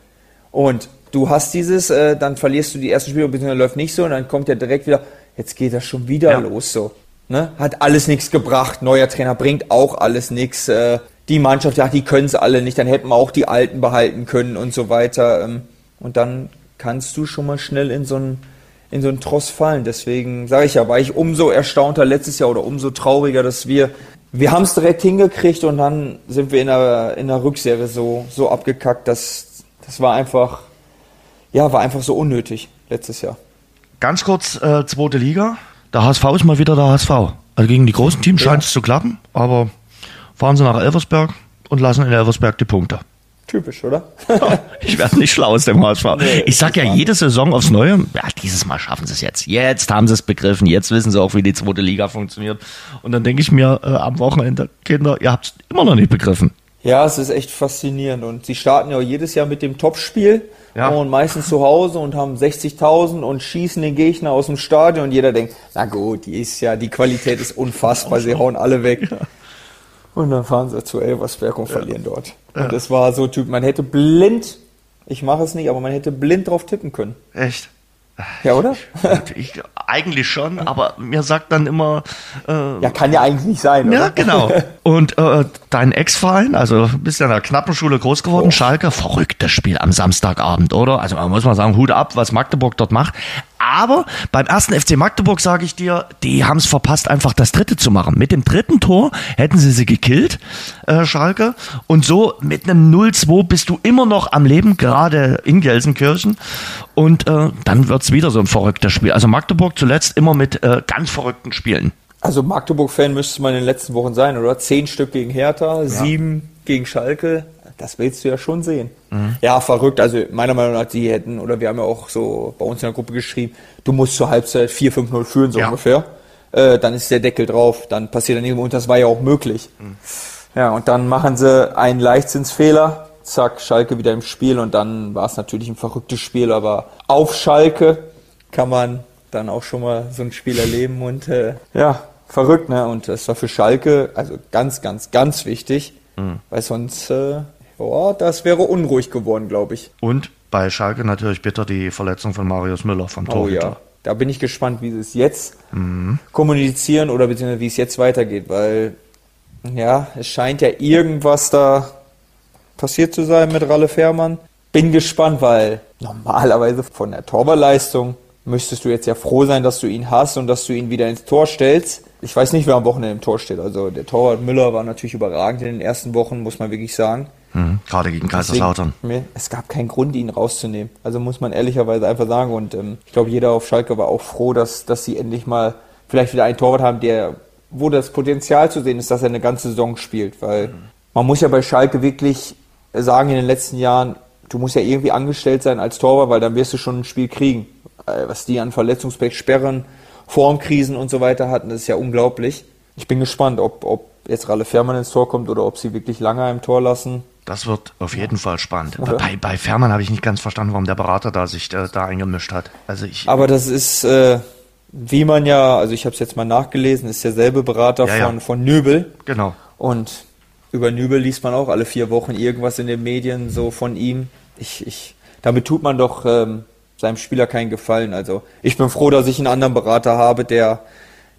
Und du hast dieses, äh, dann verlierst du die ersten Spiele, beziehungsweise läuft nicht so, und dann kommt ja direkt wieder, jetzt geht das schon wieder ja. los so. Ne? Hat alles nichts gebracht, neuer Trainer bringt auch alles nichts. Äh, die Mannschaft, ja, die können es alle nicht, dann hätten wir auch die Alten behalten können und so weiter. Ähm, und dann kannst du schon mal schnell in so einen in so einen Tross fallen. Deswegen sage ich ja, war ich umso erstaunter letztes Jahr oder umso trauriger, dass wir wir haben es direkt hingekriegt und dann sind wir in der, in der Rückserie so, so abgekackt, dass das war einfach, ja, war einfach so unnötig letztes Jahr. Ganz kurz, äh, zweite Liga. Der HSV ist mal wieder der HSV. Also gegen die großen Teams ja. scheint es zu klappen, aber fahren sie nach Elversberg und lassen in Elversberg die Punkte. Typisch, oder? [laughs] ich werde nicht schlau aus dem HSV. Nee, ich sag ja jede Saison aufs Neue, ja, dieses Mal schaffen sie es jetzt. Jetzt haben sie es begriffen. Jetzt wissen sie auch, wie die zweite Liga funktioniert. Und dann denke ich mir äh, am Wochenende, Kinder, ihr habt es immer noch nicht begriffen. Ja, es ist echt faszinierend. Und sie starten ja jedes Jahr mit dem Topspiel. Ja. und meistens zu Hause und haben 60.000 und schießen den Gegner aus dem Stadion und jeder denkt, na gut, die ist ja, die Qualität ist unfassbar, sie hauen alle weg. Und dann fahren sie zu Elversberg und verlieren dort. Und das war so Typ, man hätte blind, ich mache es nicht, aber man hätte blind drauf tippen können. Echt? Ja, oder? Ich, eigentlich schon, aber mir sagt dann immer, äh, Ja, kann ja eigentlich nicht sein, oder? ja, genau. [laughs] Und äh, dein Ex-Verein, also bist ja in der Knappenschule groß geworden, Schalke, verrücktes Spiel am Samstagabend, oder? Also man muss mal sagen, Hut ab, was Magdeburg dort macht. Aber beim ersten FC Magdeburg sage ich dir, die haben es verpasst, einfach das dritte zu machen. Mit dem dritten Tor hätten sie sie gekillt, äh, Schalke. Und so mit einem 0-2 bist du immer noch am Leben, gerade in Gelsenkirchen. Und äh, dann wird's wieder so ein verrücktes Spiel. Also Magdeburg zuletzt immer mit äh, ganz verrückten Spielen. Also Magdeburg-Fan müsste man in den letzten Wochen sein, oder? Zehn Stück gegen Hertha, sieben gegen Schalke. Das willst du ja schon sehen. Ja, verrückt. Also meiner Meinung nach, die hätten, oder wir haben ja auch so bei uns in der Gruppe geschrieben, du musst zur Halbzeit 4-5-0 führen, so Ja. ungefähr. Äh, dann ist der Deckel drauf, dann passiert dann irgendwo, und das war ja auch möglich. Ja, und dann machen sie einen Leichtsinnsfehler, zack, Schalke wieder im Spiel und dann war es natürlich ein verrücktes Spiel, aber auf Schalke kann man dann auch schon mal so ein Spiel erleben und äh, ja, verrückt, ne? Und das war für Schalke also ganz, ganz, ganz wichtig, weil sonst, äh, oh, das wäre unruhig geworden, glaube ich. Und bei Schalke natürlich bitter die Verletzung von Marius Müller vom Oh Torhüter. ja. Da bin ich gespannt, wie sie es jetzt kommunizieren oder beziehungsweise wie es jetzt weitergeht, weil ja, es scheint ja irgendwas da passiert zu sein mit Ralle Fährmann. Bin gespannt, weil normalerweise von der Torwartleistung müsstest du jetzt ja froh sein, dass du ihn hast und dass du ihn wieder ins Tor stellst. Ich weiß nicht, wer am Wochenende im Tor steht. Also der Torwart Müller war natürlich überragend in den ersten Wochen, muss man wirklich sagen. Mhm. Gerade gegen Kaiserslautern. Deswegen, es gab keinen Grund, ihn rauszunehmen. Also muss man ehrlicherweise einfach sagen. Und ähm, ich glaube, jeder auf Schalke war auch froh, dass, dass sie endlich mal vielleicht wieder einen Torwart haben, der, wo das Potenzial zu sehen ist, dass er eine ganze Saison spielt. Weil man muss ja bei Schalke wirklich sagen, in den letzten Jahren, du musst ja irgendwie angestellt sein als Torwart, weil dann wirst du schon ein Spiel kriegen. Äh, Was die an Verletzungspech, Sperren, Formkrisen und so weiter hatten, das ist ja unglaublich. Ich bin gespannt, ob, ob jetzt Ralle Fährmann ins Tor kommt oder ob sie wirklich lange im Tor lassen. Das wird auf jeden Fall spannend. Oder? Bei, bei Fährmann habe ich nicht ganz verstanden, warum der Berater da sich äh, da eingemischt hat. Also ich, Aber das ist, äh, wie man ja, also ich habe es jetzt mal nachgelesen, ist derselbe Berater Ja, ja. von, von Nübel. genau. Und über Nübel liest man auch alle vier Wochen irgendwas in den Medien so von ihm. Ich, ich, damit tut man doch ähm, seinem Spieler keinen Gefallen. Also ich bin froh, dass ich einen anderen Berater habe, der,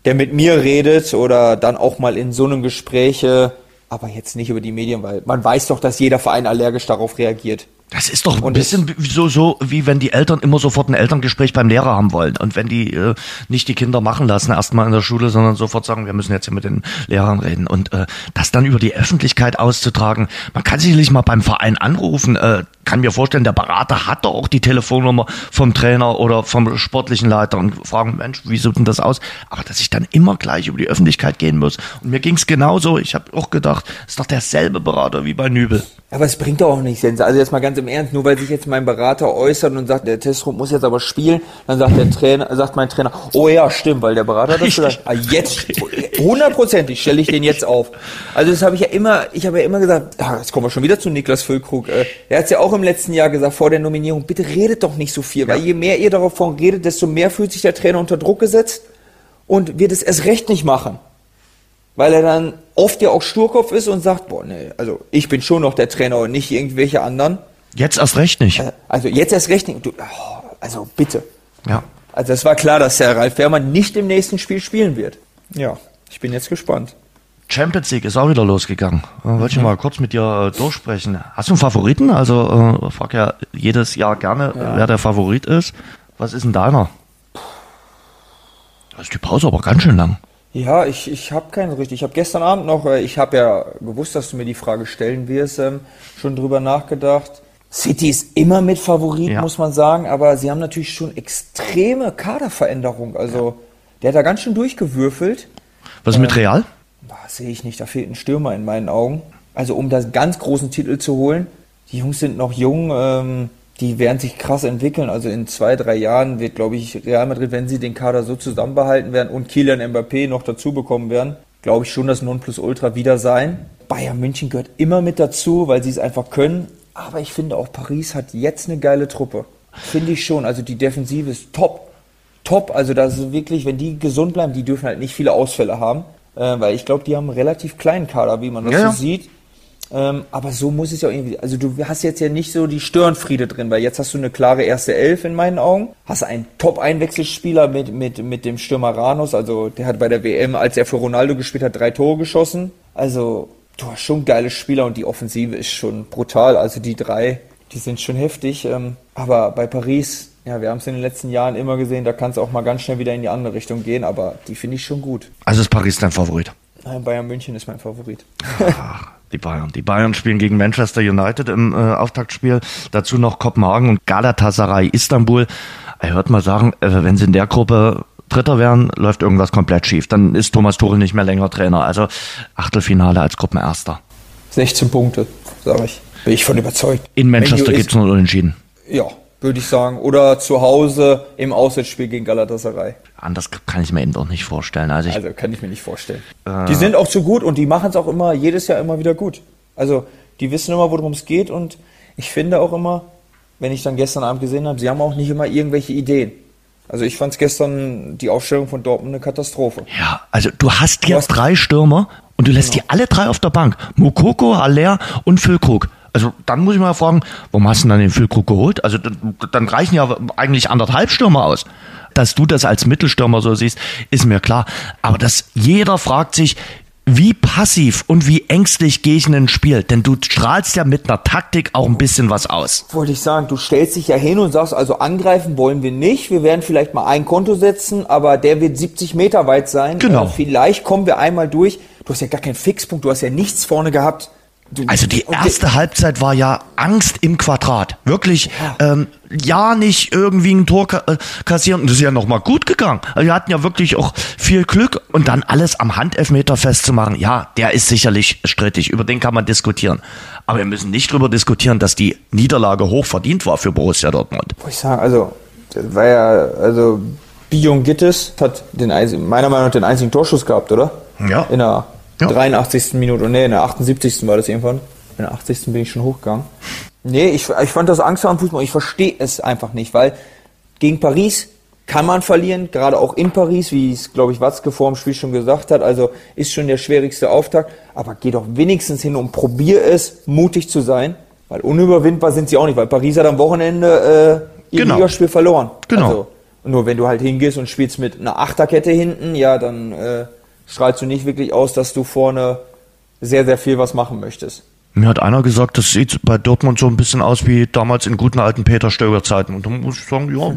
der mit mir redet oder dann auch mal in so einem Gespräch, äh, aber jetzt nicht über die Medien, weil man weiß doch, dass jeder Verein allergisch darauf reagiert. Das ist doch ein Und bisschen so, so, wie wenn die Eltern immer sofort ein Elterngespräch beim Lehrer haben wollen. Und wenn die äh, nicht die Kinder machen lassen, erstmal in der Schule, sondern sofort sagen, wir müssen jetzt hier mit den Lehrern reden. Und äh, das dann über die Öffentlichkeit auszutragen, man kann sicherlich mal beim Verein anrufen, äh, kann mir vorstellen, der Berater hat doch auch die Telefonnummer vom Trainer oder vom sportlichen Leiter und fragen, Mensch, wie sieht denn das aus? Aber dass ich dann immer gleich über die Öffentlichkeit gehen muss. Und mir ging's genauso. Ich habe auch gedacht, ist doch derselbe Berater wie bei Nübel. Aber es bringt doch auch nichts, Jens. Also jetzt mal ganz im Ernst, nur weil sich jetzt mein Berater äußert und sagt, der Testrup muss jetzt aber spielen, dann sagt der Trainer, sagt mein Trainer, oh ja, stimmt, weil der Berater hat das [laughs] gesagt. Ah, jetzt, hundertprozentig stelle ich den jetzt auf. Also das habe ich ja immer, ich habe ja immer gesagt, ah, jetzt kommen wir schon wieder zu Niklas Füllkrug. Äh, er hat es ja auch im letzten Jahr gesagt, vor der Nominierung, bitte redet doch nicht so viel, weil je mehr ihr davon redet, desto mehr fühlt sich der Trainer unter Druck gesetzt und wird es erst recht nicht machen weil er dann oft ja auch Sturkopf ist und sagt, boah, nee, also ich bin schon noch der Trainer und nicht irgendwelche anderen. Jetzt erst recht nicht. Äh, Also jetzt erst recht nicht. Du, oh, also bitte. Ja. Also es war klar, dass der Ralf Fährmann nicht im nächsten Spiel spielen wird. Ja, ich bin jetzt gespannt. Champions League ist auch wieder losgegangen. Äh, Wollte ich mal kurz mit dir äh, durchsprechen. Hast du einen Favoriten? Also äh, frag ja jedes Jahr gerne, äh, wer der Favorit ist. Was ist denn deiner? Da ist die Pause aber ganz schön lang. Ja, ich, ich habe keinen so richtig. Ich habe gestern Abend noch, äh, ich habe ja gewusst, dass du mir die Frage stellen wirst, ähm, schon drüber nachgedacht. City ist immer mit Favorit, Ja. muss man sagen, aber sie haben natürlich schon extreme Kaderveränderung. Also der hat da ganz schön durchgewürfelt. Was ist mit Real? Sehe ich nicht, da fehlt ein Stürmer in meinen Augen. Also um das ganz großen Titel zu holen, die Jungs sind noch jung, ähm, die werden sich krass entwickeln. Also in zwei, drei Jahren wird, glaube ich, Real Madrid, wenn sie den Kader so zusammenbehalten werden und Kylian Mbappé noch dazu bekommen werden, glaube ich schon das Nonplusultra wieder sein. Bayern München gehört immer mit dazu, weil sie es einfach können. aber ich finde auch Paris hat jetzt eine geile Truppe. Finde ich schon. Also die Defensive ist top. Top. Also das ist wirklich, wenn die gesund bleiben, die dürfen halt nicht viele Ausfälle haben. Äh, weil ich glaube, die haben einen relativ kleinen Kader, wie man das Ja, so sieht. Ähm, aber so muss es ja auch irgendwie. Also du hast jetzt ja nicht so die Störenfriede drin, weil jetzt hast du eine klare erste Elf in meinen Augen. Hast einen Top-Einwechselspieler mit, mit, mit dem Stürmer Ranos. Also der hat bei der WM, als er für Ronaldo gespielt hat, drei Tore geschossen. Also du hast schon geile Spieler und die Offensive ist schon brutal. Also die drei, die sind schon heftig. Ähm, aber bei Paris, ja, wir haben es in den letzten Jahren immer gesehen, da kann es auch mal ganz schnell wieder in die andere Richtung gehen. Aber die finde ich schon gut. Also ist Paris dein Favorit? Nein, Bayern München ist mein Favorit. Ach, die Bayern. Die Bayern spielen gegen Manchester United im äh, Auftaktspiel. Dazu noch Kopenhagen und Galatasaray Istanbul. Ich würde mal sagen, äh, wenn sie in der Gruppe Dritter wären, läuft irgendwas komplett schief. Dann ist Thomas Tuchel nicht mehr länger Trainer. Also Achtelfinale als Gruppenerster. 16 Punkte, sage ich. Bin ich von überzeugt. In Manchester gibt es nur Unentschieden. Ja, würde ich sagen. Oder zu Hause im Auswärtsspiel gegen Galatasaray. Anders kann ich mir eben doch nicht vorstellen. Also ich, Also kann ich mir nicht vorstellen. Die sind auch zu gut und die machen es auch immer, jedes Jahr immer wieder gut. Also die wissen immer, worum es geht und ich finde auch immer, wenn ich dann gestern Abend gesehen habe, sie haben auch nicht immer irgendwelche Ideen. Also ich fand es gestern die Aufstellung von Dortmund eine Katastrophe. ja, also du hast hier hast- drei Stürmer und du lässt die alle drei auf der Bank. Mukoko, Haller und Füllkrug. Also dann muss ich mal fragen, warum hast du denn dann den Füllkrug geholt? Also dann, reichen ja eigentlich anderthalb Stürmer aus. Dass du das als Mittelstürmer so siehst, ist mir klar. Aber dass jeder fragt sich, wie passiv und wie ängstlich gehe ich in ein Spiel? Denn du strahlst ja mit einer Taktik auch ein bisschen was aus. Wollte ich sagen, du stellst dich ja hin und sagst, also angreifen wollen wir nicht. Wir werden vielleicht mal ein Konto setzen, aber der wird 70 Meter weit sein. Genau. Äh, vielleicht kommen wir einmal durch. Du hast ja gar keinen Fixpunkt, du hast ja nichts vorne gehabt. Also die erste Halbzeit war ja Angst im Quadrat. Wirklich, ähm, ja nicht irgendwie ein Tor ka äh, kassieren. Und das ist ja nochmal gut gegangen. Also wir hatten ja wirklich auch viel Glück. Und dann alles am Handelfmeter festzumachen, ja, der ist sicherlich strittig. Über den kann man diskutieren. Aber wir müssen nicht drüber diskutieren, dass die Niederlage hoch verdient war für Borussia Dortmund. Wollte ich sagen, also, das war ja, also, Bion Gittes hat den einzigen, meiner Meinung nach den einzigen Torschuss gehabt, oder? Ja. In der Ja. 83. Minute, nee, in der 78. war das irgendwann. In der 80. bin ich schon hochgegangen. Nee, ich, ich fand das Angst am Fußball. Ich verstehe es einfach nicht, weil gegen Paris kann man verlieren, gerade auch in Paris, wie es, glaube ich, Watzke vor dem Spiel schon gesagt hat. Also ist schon der schwierigste Auftakt. Aber geh doch wenigstens hin und probier es, mutig zu sein. Weil unüberwindbar sind sie auch nicht, weil Paris hat am Wochenende äh, ihr Genau. Ligaspiel verloren. Genau. Also, nur wenn du halt hingehst und spielst mit einer Achterkette hinten, ja, dann äh, strahlst du nicht wirklich aus, dass du vorne sehr, sehr viel was machen möchtest. Mir hat einer gesagt, das sieht bei Dortmund so ein bisschen aus wie damals in guten alten Peter Stöger Zeiten. Und da muss ich sagen, ja,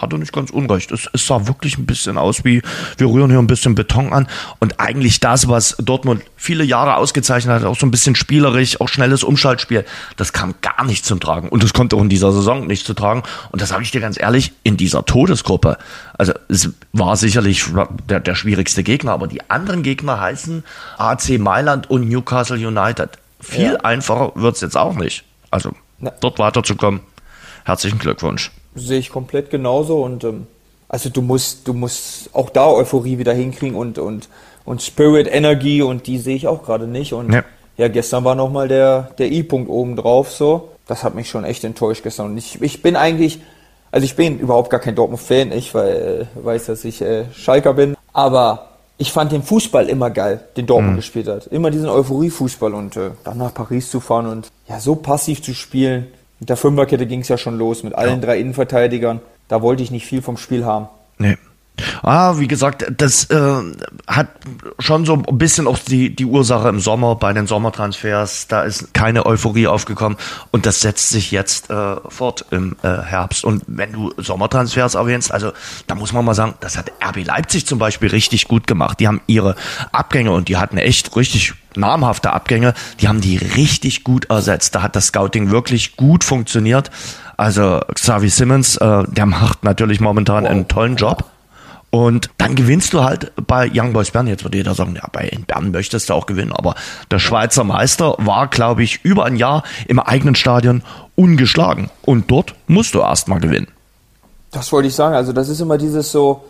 hat er nicht ganz unrecht. Es, es sah wirklich ein bisschen aus wie, wir rühren hier ein bisschen Beton an. Und eigentlich das, was Dortmund viele Jahre ausgezeichnet hat, auch so ein bisschen spielerisch, auch schnelles Umschaltspiel, das kam gar nicht zum Tragen. Und das kommt auch in dieser Saison nicht zu tragen. Und das sage ich dir ganz ehrlich, in dieser Todesgruppe. Also es war sicherlich der, der schwierigste Gegner, aber die anderen Gegner heißen AC Mailand und Newcastle United. Viel Ja. einfacher wird's jetzt auch nicht. Also Na. dort weiterzukommen. Herzlichen Glückwunsch. Sehe ich komplett genauso und ähm, also du musst, du musst auch da Euphorie wieder hinkriegen und und und Spirit, Energie und die sehe ich auch gerade nicht und Nee. ja gestern war noch mal der der I-Punkt oben drauf so, das hat mich schon echt enttäuscht gestern und ich ich bin eigentlich also ich bin überhaupt gar kein Dortmund-Fan, ich weil, weiß, dass ich äh, Schalker bin, aber ich fand den Fußball immer geil, den Dortmund gespielt hat. Immer diesen Euphorie-Fußball und äh, dann nach Paris zu fahren und ja so passiv zu spielen. Mit der Fünferkette ging es ja schon los, mit allen drei Innenverteidigern. Da wollte ich nicht viel vom Spiel haben. Nee. Ah, wie gesagt, das äh, hat schon so ein bisschen auch die, die Ursache im Sommer bei den Sommertransfers. Da ist keine Euphorie aufgekommen und das setzt sich jetzt äh, fort im äh, Herbst. Und wenn du Sommertransfers erwähnst, also da muss man mal sagen, das hat RB Leipzig zum Beispiel richtig gut gemacht. Die haben ihre Abgänge und die hatten echt richtig namhafte Abgänge, die haben die richtig gut ersetzt. Da hat das Scouting wirklich gut funktioniert. Also Xavi Simmons, äh, der macht natürlich momentan einen tollen Job. Und dann gewinnst du halt bei Young Boys Bern. Jetzt würde jeder sagen, ja, bei Bern möchtest du auch gewinnen. Aber der Schweizer Meister war, glaube ich, über ein Jahr im eigenen Stadion ungeschlagen. Und dort musst du erstmal gewinnen. Das wollte ich sagen. Also das ist immer dieses so,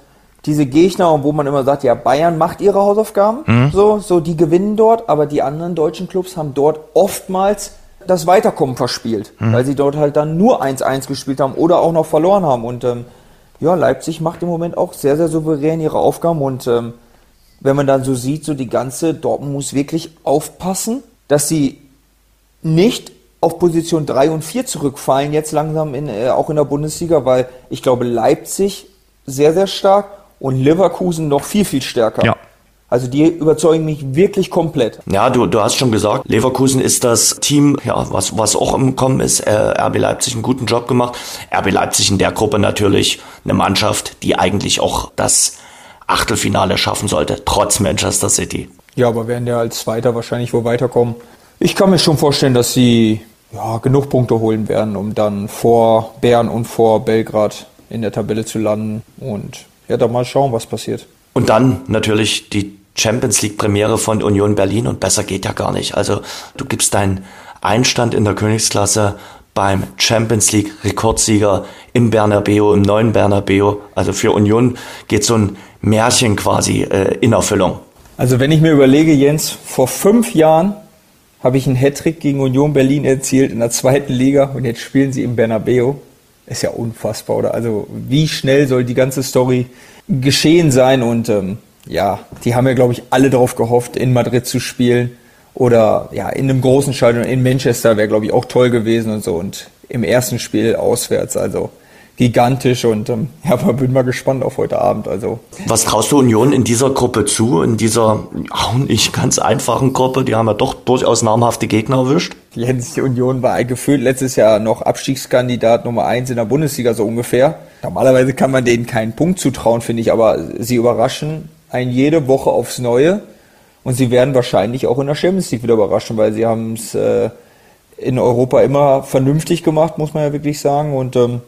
diese Gegner, wo man immer sagt, ja, Bayern macht ihre Hausaufgaben, so, so, die gewinnen dort, aber die anderen deutschen Clubs haben dort oftmals das Weiterkommen verspielt, mhm. weil sie dort halt dann nur 1-1 gespielt haben oder auch noch verloren haben. Und ähm, ja, Leipzig macht im Moment auch sehr, sehr souverän ihre Aufgaben. Und ähm, wenn man dann so sieht, so die ganze Dortmund muss wirklich aufpassen, dass sie nicht auf Position 3 und 4 zurückfallen, jetzt langsam in, äh, auch in der Bundesliga, weil ich glaube, Leipzig sehr, sehr stark und Leverkusen noch viel, viel stärker. Ja. Also die überzeugen mich wirklich komplett. Ja, du, du hast schon gesagt, Leverkusen ist das Team, ja, was, was auch im Kommen ist. Äh, RB Leipzig einen guten Job gemacht. RB Leipzig in der Gruppe natürlich eine Mannschaft, die eigentlich auch das Achtelfinale schaffen sollte, trotz Manchester City. Ja, aber werden ja als Zweiter wahrscheinlich wohl weiterkommen. Ich kann mir schon vorstellen, dass sie ja, genug Punkte holen werden, um dann vor Bern und vor Belgrad in der Tabelle zu landen. Und ja, dann mal schauen, was passiert. Und dann natürlich die Champions League Premiere von Union Berlin und besser geht ja gar nicht. Also du gibst deinen Einstand in der Königsklasse beim Champions League Rekordsieger im Bernabeu, im neuen Bernabeu. Also für Union geht so ein Märchen quasi äh, in Erfüllung. Also wenn ich mir überlege, Jens, vor fünf Jahren habe ich einen Hattrick gegen Union Berlin erzielt in der zweiten Liga und jetzt spielen sie im Bernabeu. Ist ja unfassbar, oder? Also wie schnell soll die ganze Story geschehen sein und ähm, ja, die haben ja, glaube ich, alle darauf gehofft, in Madrid zu spielen oder ja, in einem großen Stadion in Manchester wäre, glaube ich, auch toll gewesen und so und im ersten Spiel auswärts, also gigantisch und ähm, [laughs] ja, bin mal gespannt auf heute Abend. Also was traust du Union in dieser Gruppe zu, in dieser auch nicht ganz einfachen Gruppe? Die haben ja doch durchaus namhafte Gegner erwischt. Jens, die Union war gefühlt letztes Jahr noch Abstiegskandidat Nummer eins in der Bundesliga so ungefähr. Normalerweise kann man denen keinen Punkt zutrauen, finde ich, aber sie überraschen einen jede Woche aufs Neue und sie werden wahrscheinlich auch in der Champions League wieder überraschen, weil sie haben es äh, in Europa immer vernünftig gemacht, muss man ja wirklich sagen und ähm,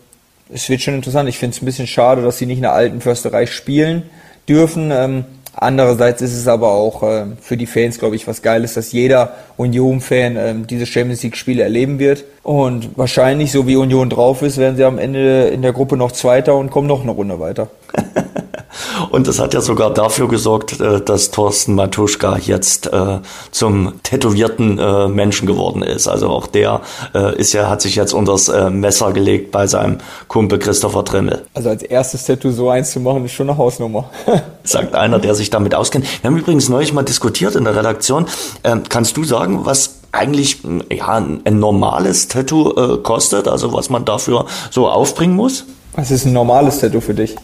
es wird schon interessant. Ich finde es ein bisschen schade, dass sie nicht in der alten Försterei spielen dürfen. Ähm, andererseits ist es aber auch äh, für die Fans, glaube ich, was Geiles, dass jeder Union-Fan äh, diese Champions League-Spiele erleben wird. Und wahrscheinlich, so wie Union drauf ist, werden sie am Ende in der Gruppe noch Zweiter und kommen noch eine Runde weiter. [laughs] Und das hat ja sogar dafür gesorgt, äh, dass Thorsten Matuschka jetzt äh, zum tätowierten äh, Menschen geworden ist. Also auch der ist ja, hat sich jetzt unters Messer gelegt bei seinem Kumpel Christopher Trimmel. Also als erstes Tattoo so eins zu machen, ist schon eine Hausnummer. [laughs] Sagt einer, der sich damit auskennt. Wir haben übrigens neulich mal diskutiert in der Redaktion. Ähm, kannst du sagen, was eigentlich ja, ein normales Tattoo kostet, also was man dafür so aufbringen muss? Was ist ein normales Tattoo für dich?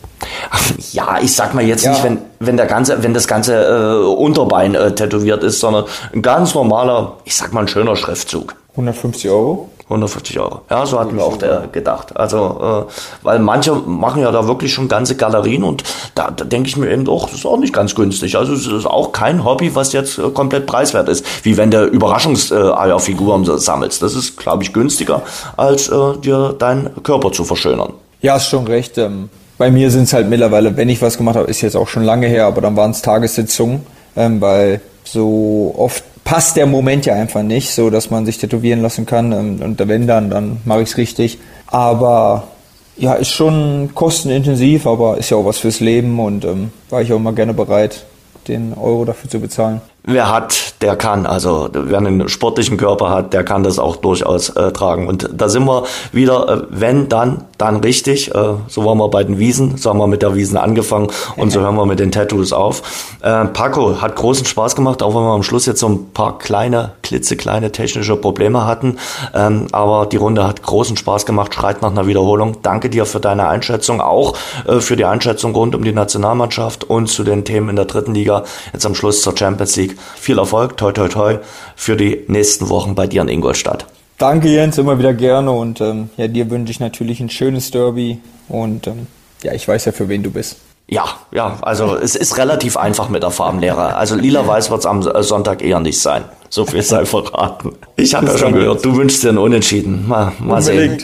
Ja, ich sag mal jetzt ja. nicht, wenn, wenn der ganze, wenn das ganze äh, Unterbein äh, tätowiert ist, sondern ein ganz normaler, ich sag mal ein schöner Schriftzug. 150 Euro? 150 Euro. Ja, so hatten wir auch der gedacht. Also, äh, weil manche machen ja da wirklich schon ganze Galerien und da, da denke ich mir eben doch, das ist auch nicht ganz günstig. Also es ist auch kein Hobby, was jetzt äh, komplett preiswert ist. Wie wenn du Überraschungseierfiguren äh, sammelst. Das ist, glaube ich, günstiger, als äh, dir deinen Körper zu verschönern. Ja, ist schon recht. Ähm, bei mir sind es halt mittlerweile, wenn ich was gemacht habe, ist jetzt auch schon lange her, aber dann waren es Tagessitzungen, ähm, weil so oft passt der Moment ja einfach nicht, so dass man sich tätowieren lassen kann. Ähm, und wenn dann, dann mache ich es richtig. Aber ja, ist schon kostenintensiv, aber ist ja auch was fürs Leben und ähm, war ich auch immer gerne bereit, den Euro dafür zu bezahlen wer hat, der kann. Also wer einen sportlichen Körper hat, der kann das auch durchaus äh, tragen. Und da sind wir wieder, äh, wenn, dann, dann richtig. Äh, so waren wir bei den Wiesen, so haben wir mit der Wiesen angefangen und so hören wir mit den Tattoos auf. Äh, Paco hat großen Spaß gemacht, auch wenn wir am Schluss jetzt so ein paar kleine, klitzekleine technische Probleme hatten. Ähm, aber die Runde hat großen Spaß gemacht, schreit nach einer Wiederholung. Danke dir für deine Einschätzung, auch äh, für die Einschätzung rund um die Nationalmannschaft und zu den Themen in der dritten Liga. Jetzt am Schluss zur Champions League. Viel Erfolg, toi toi toi, für die nächsten Wochen bei dir in Ingolstadt. Danke Jens, immer wieder gerne und ähm, ja, dir wünsche ich natürlich ein schönes Derby und ähm, ja, ich weiß ja, für wen du bist. Ja, ja, also es ist relativ einfach mit der Farbenlehre. Also lila-weiß wird es am Sonntag eher nicht sein. So viel sei verraten. Ich habe ja schon gehört, du wünschst dir einen Unentschieden. Mal, mal sehen.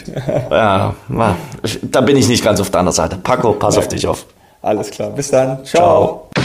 Ja, mal. Da bin ich nicht ganz auf deiner Seite. Paco, pass ja. auf dich auf. Alles klar, bis dann. Ciao. Ciao.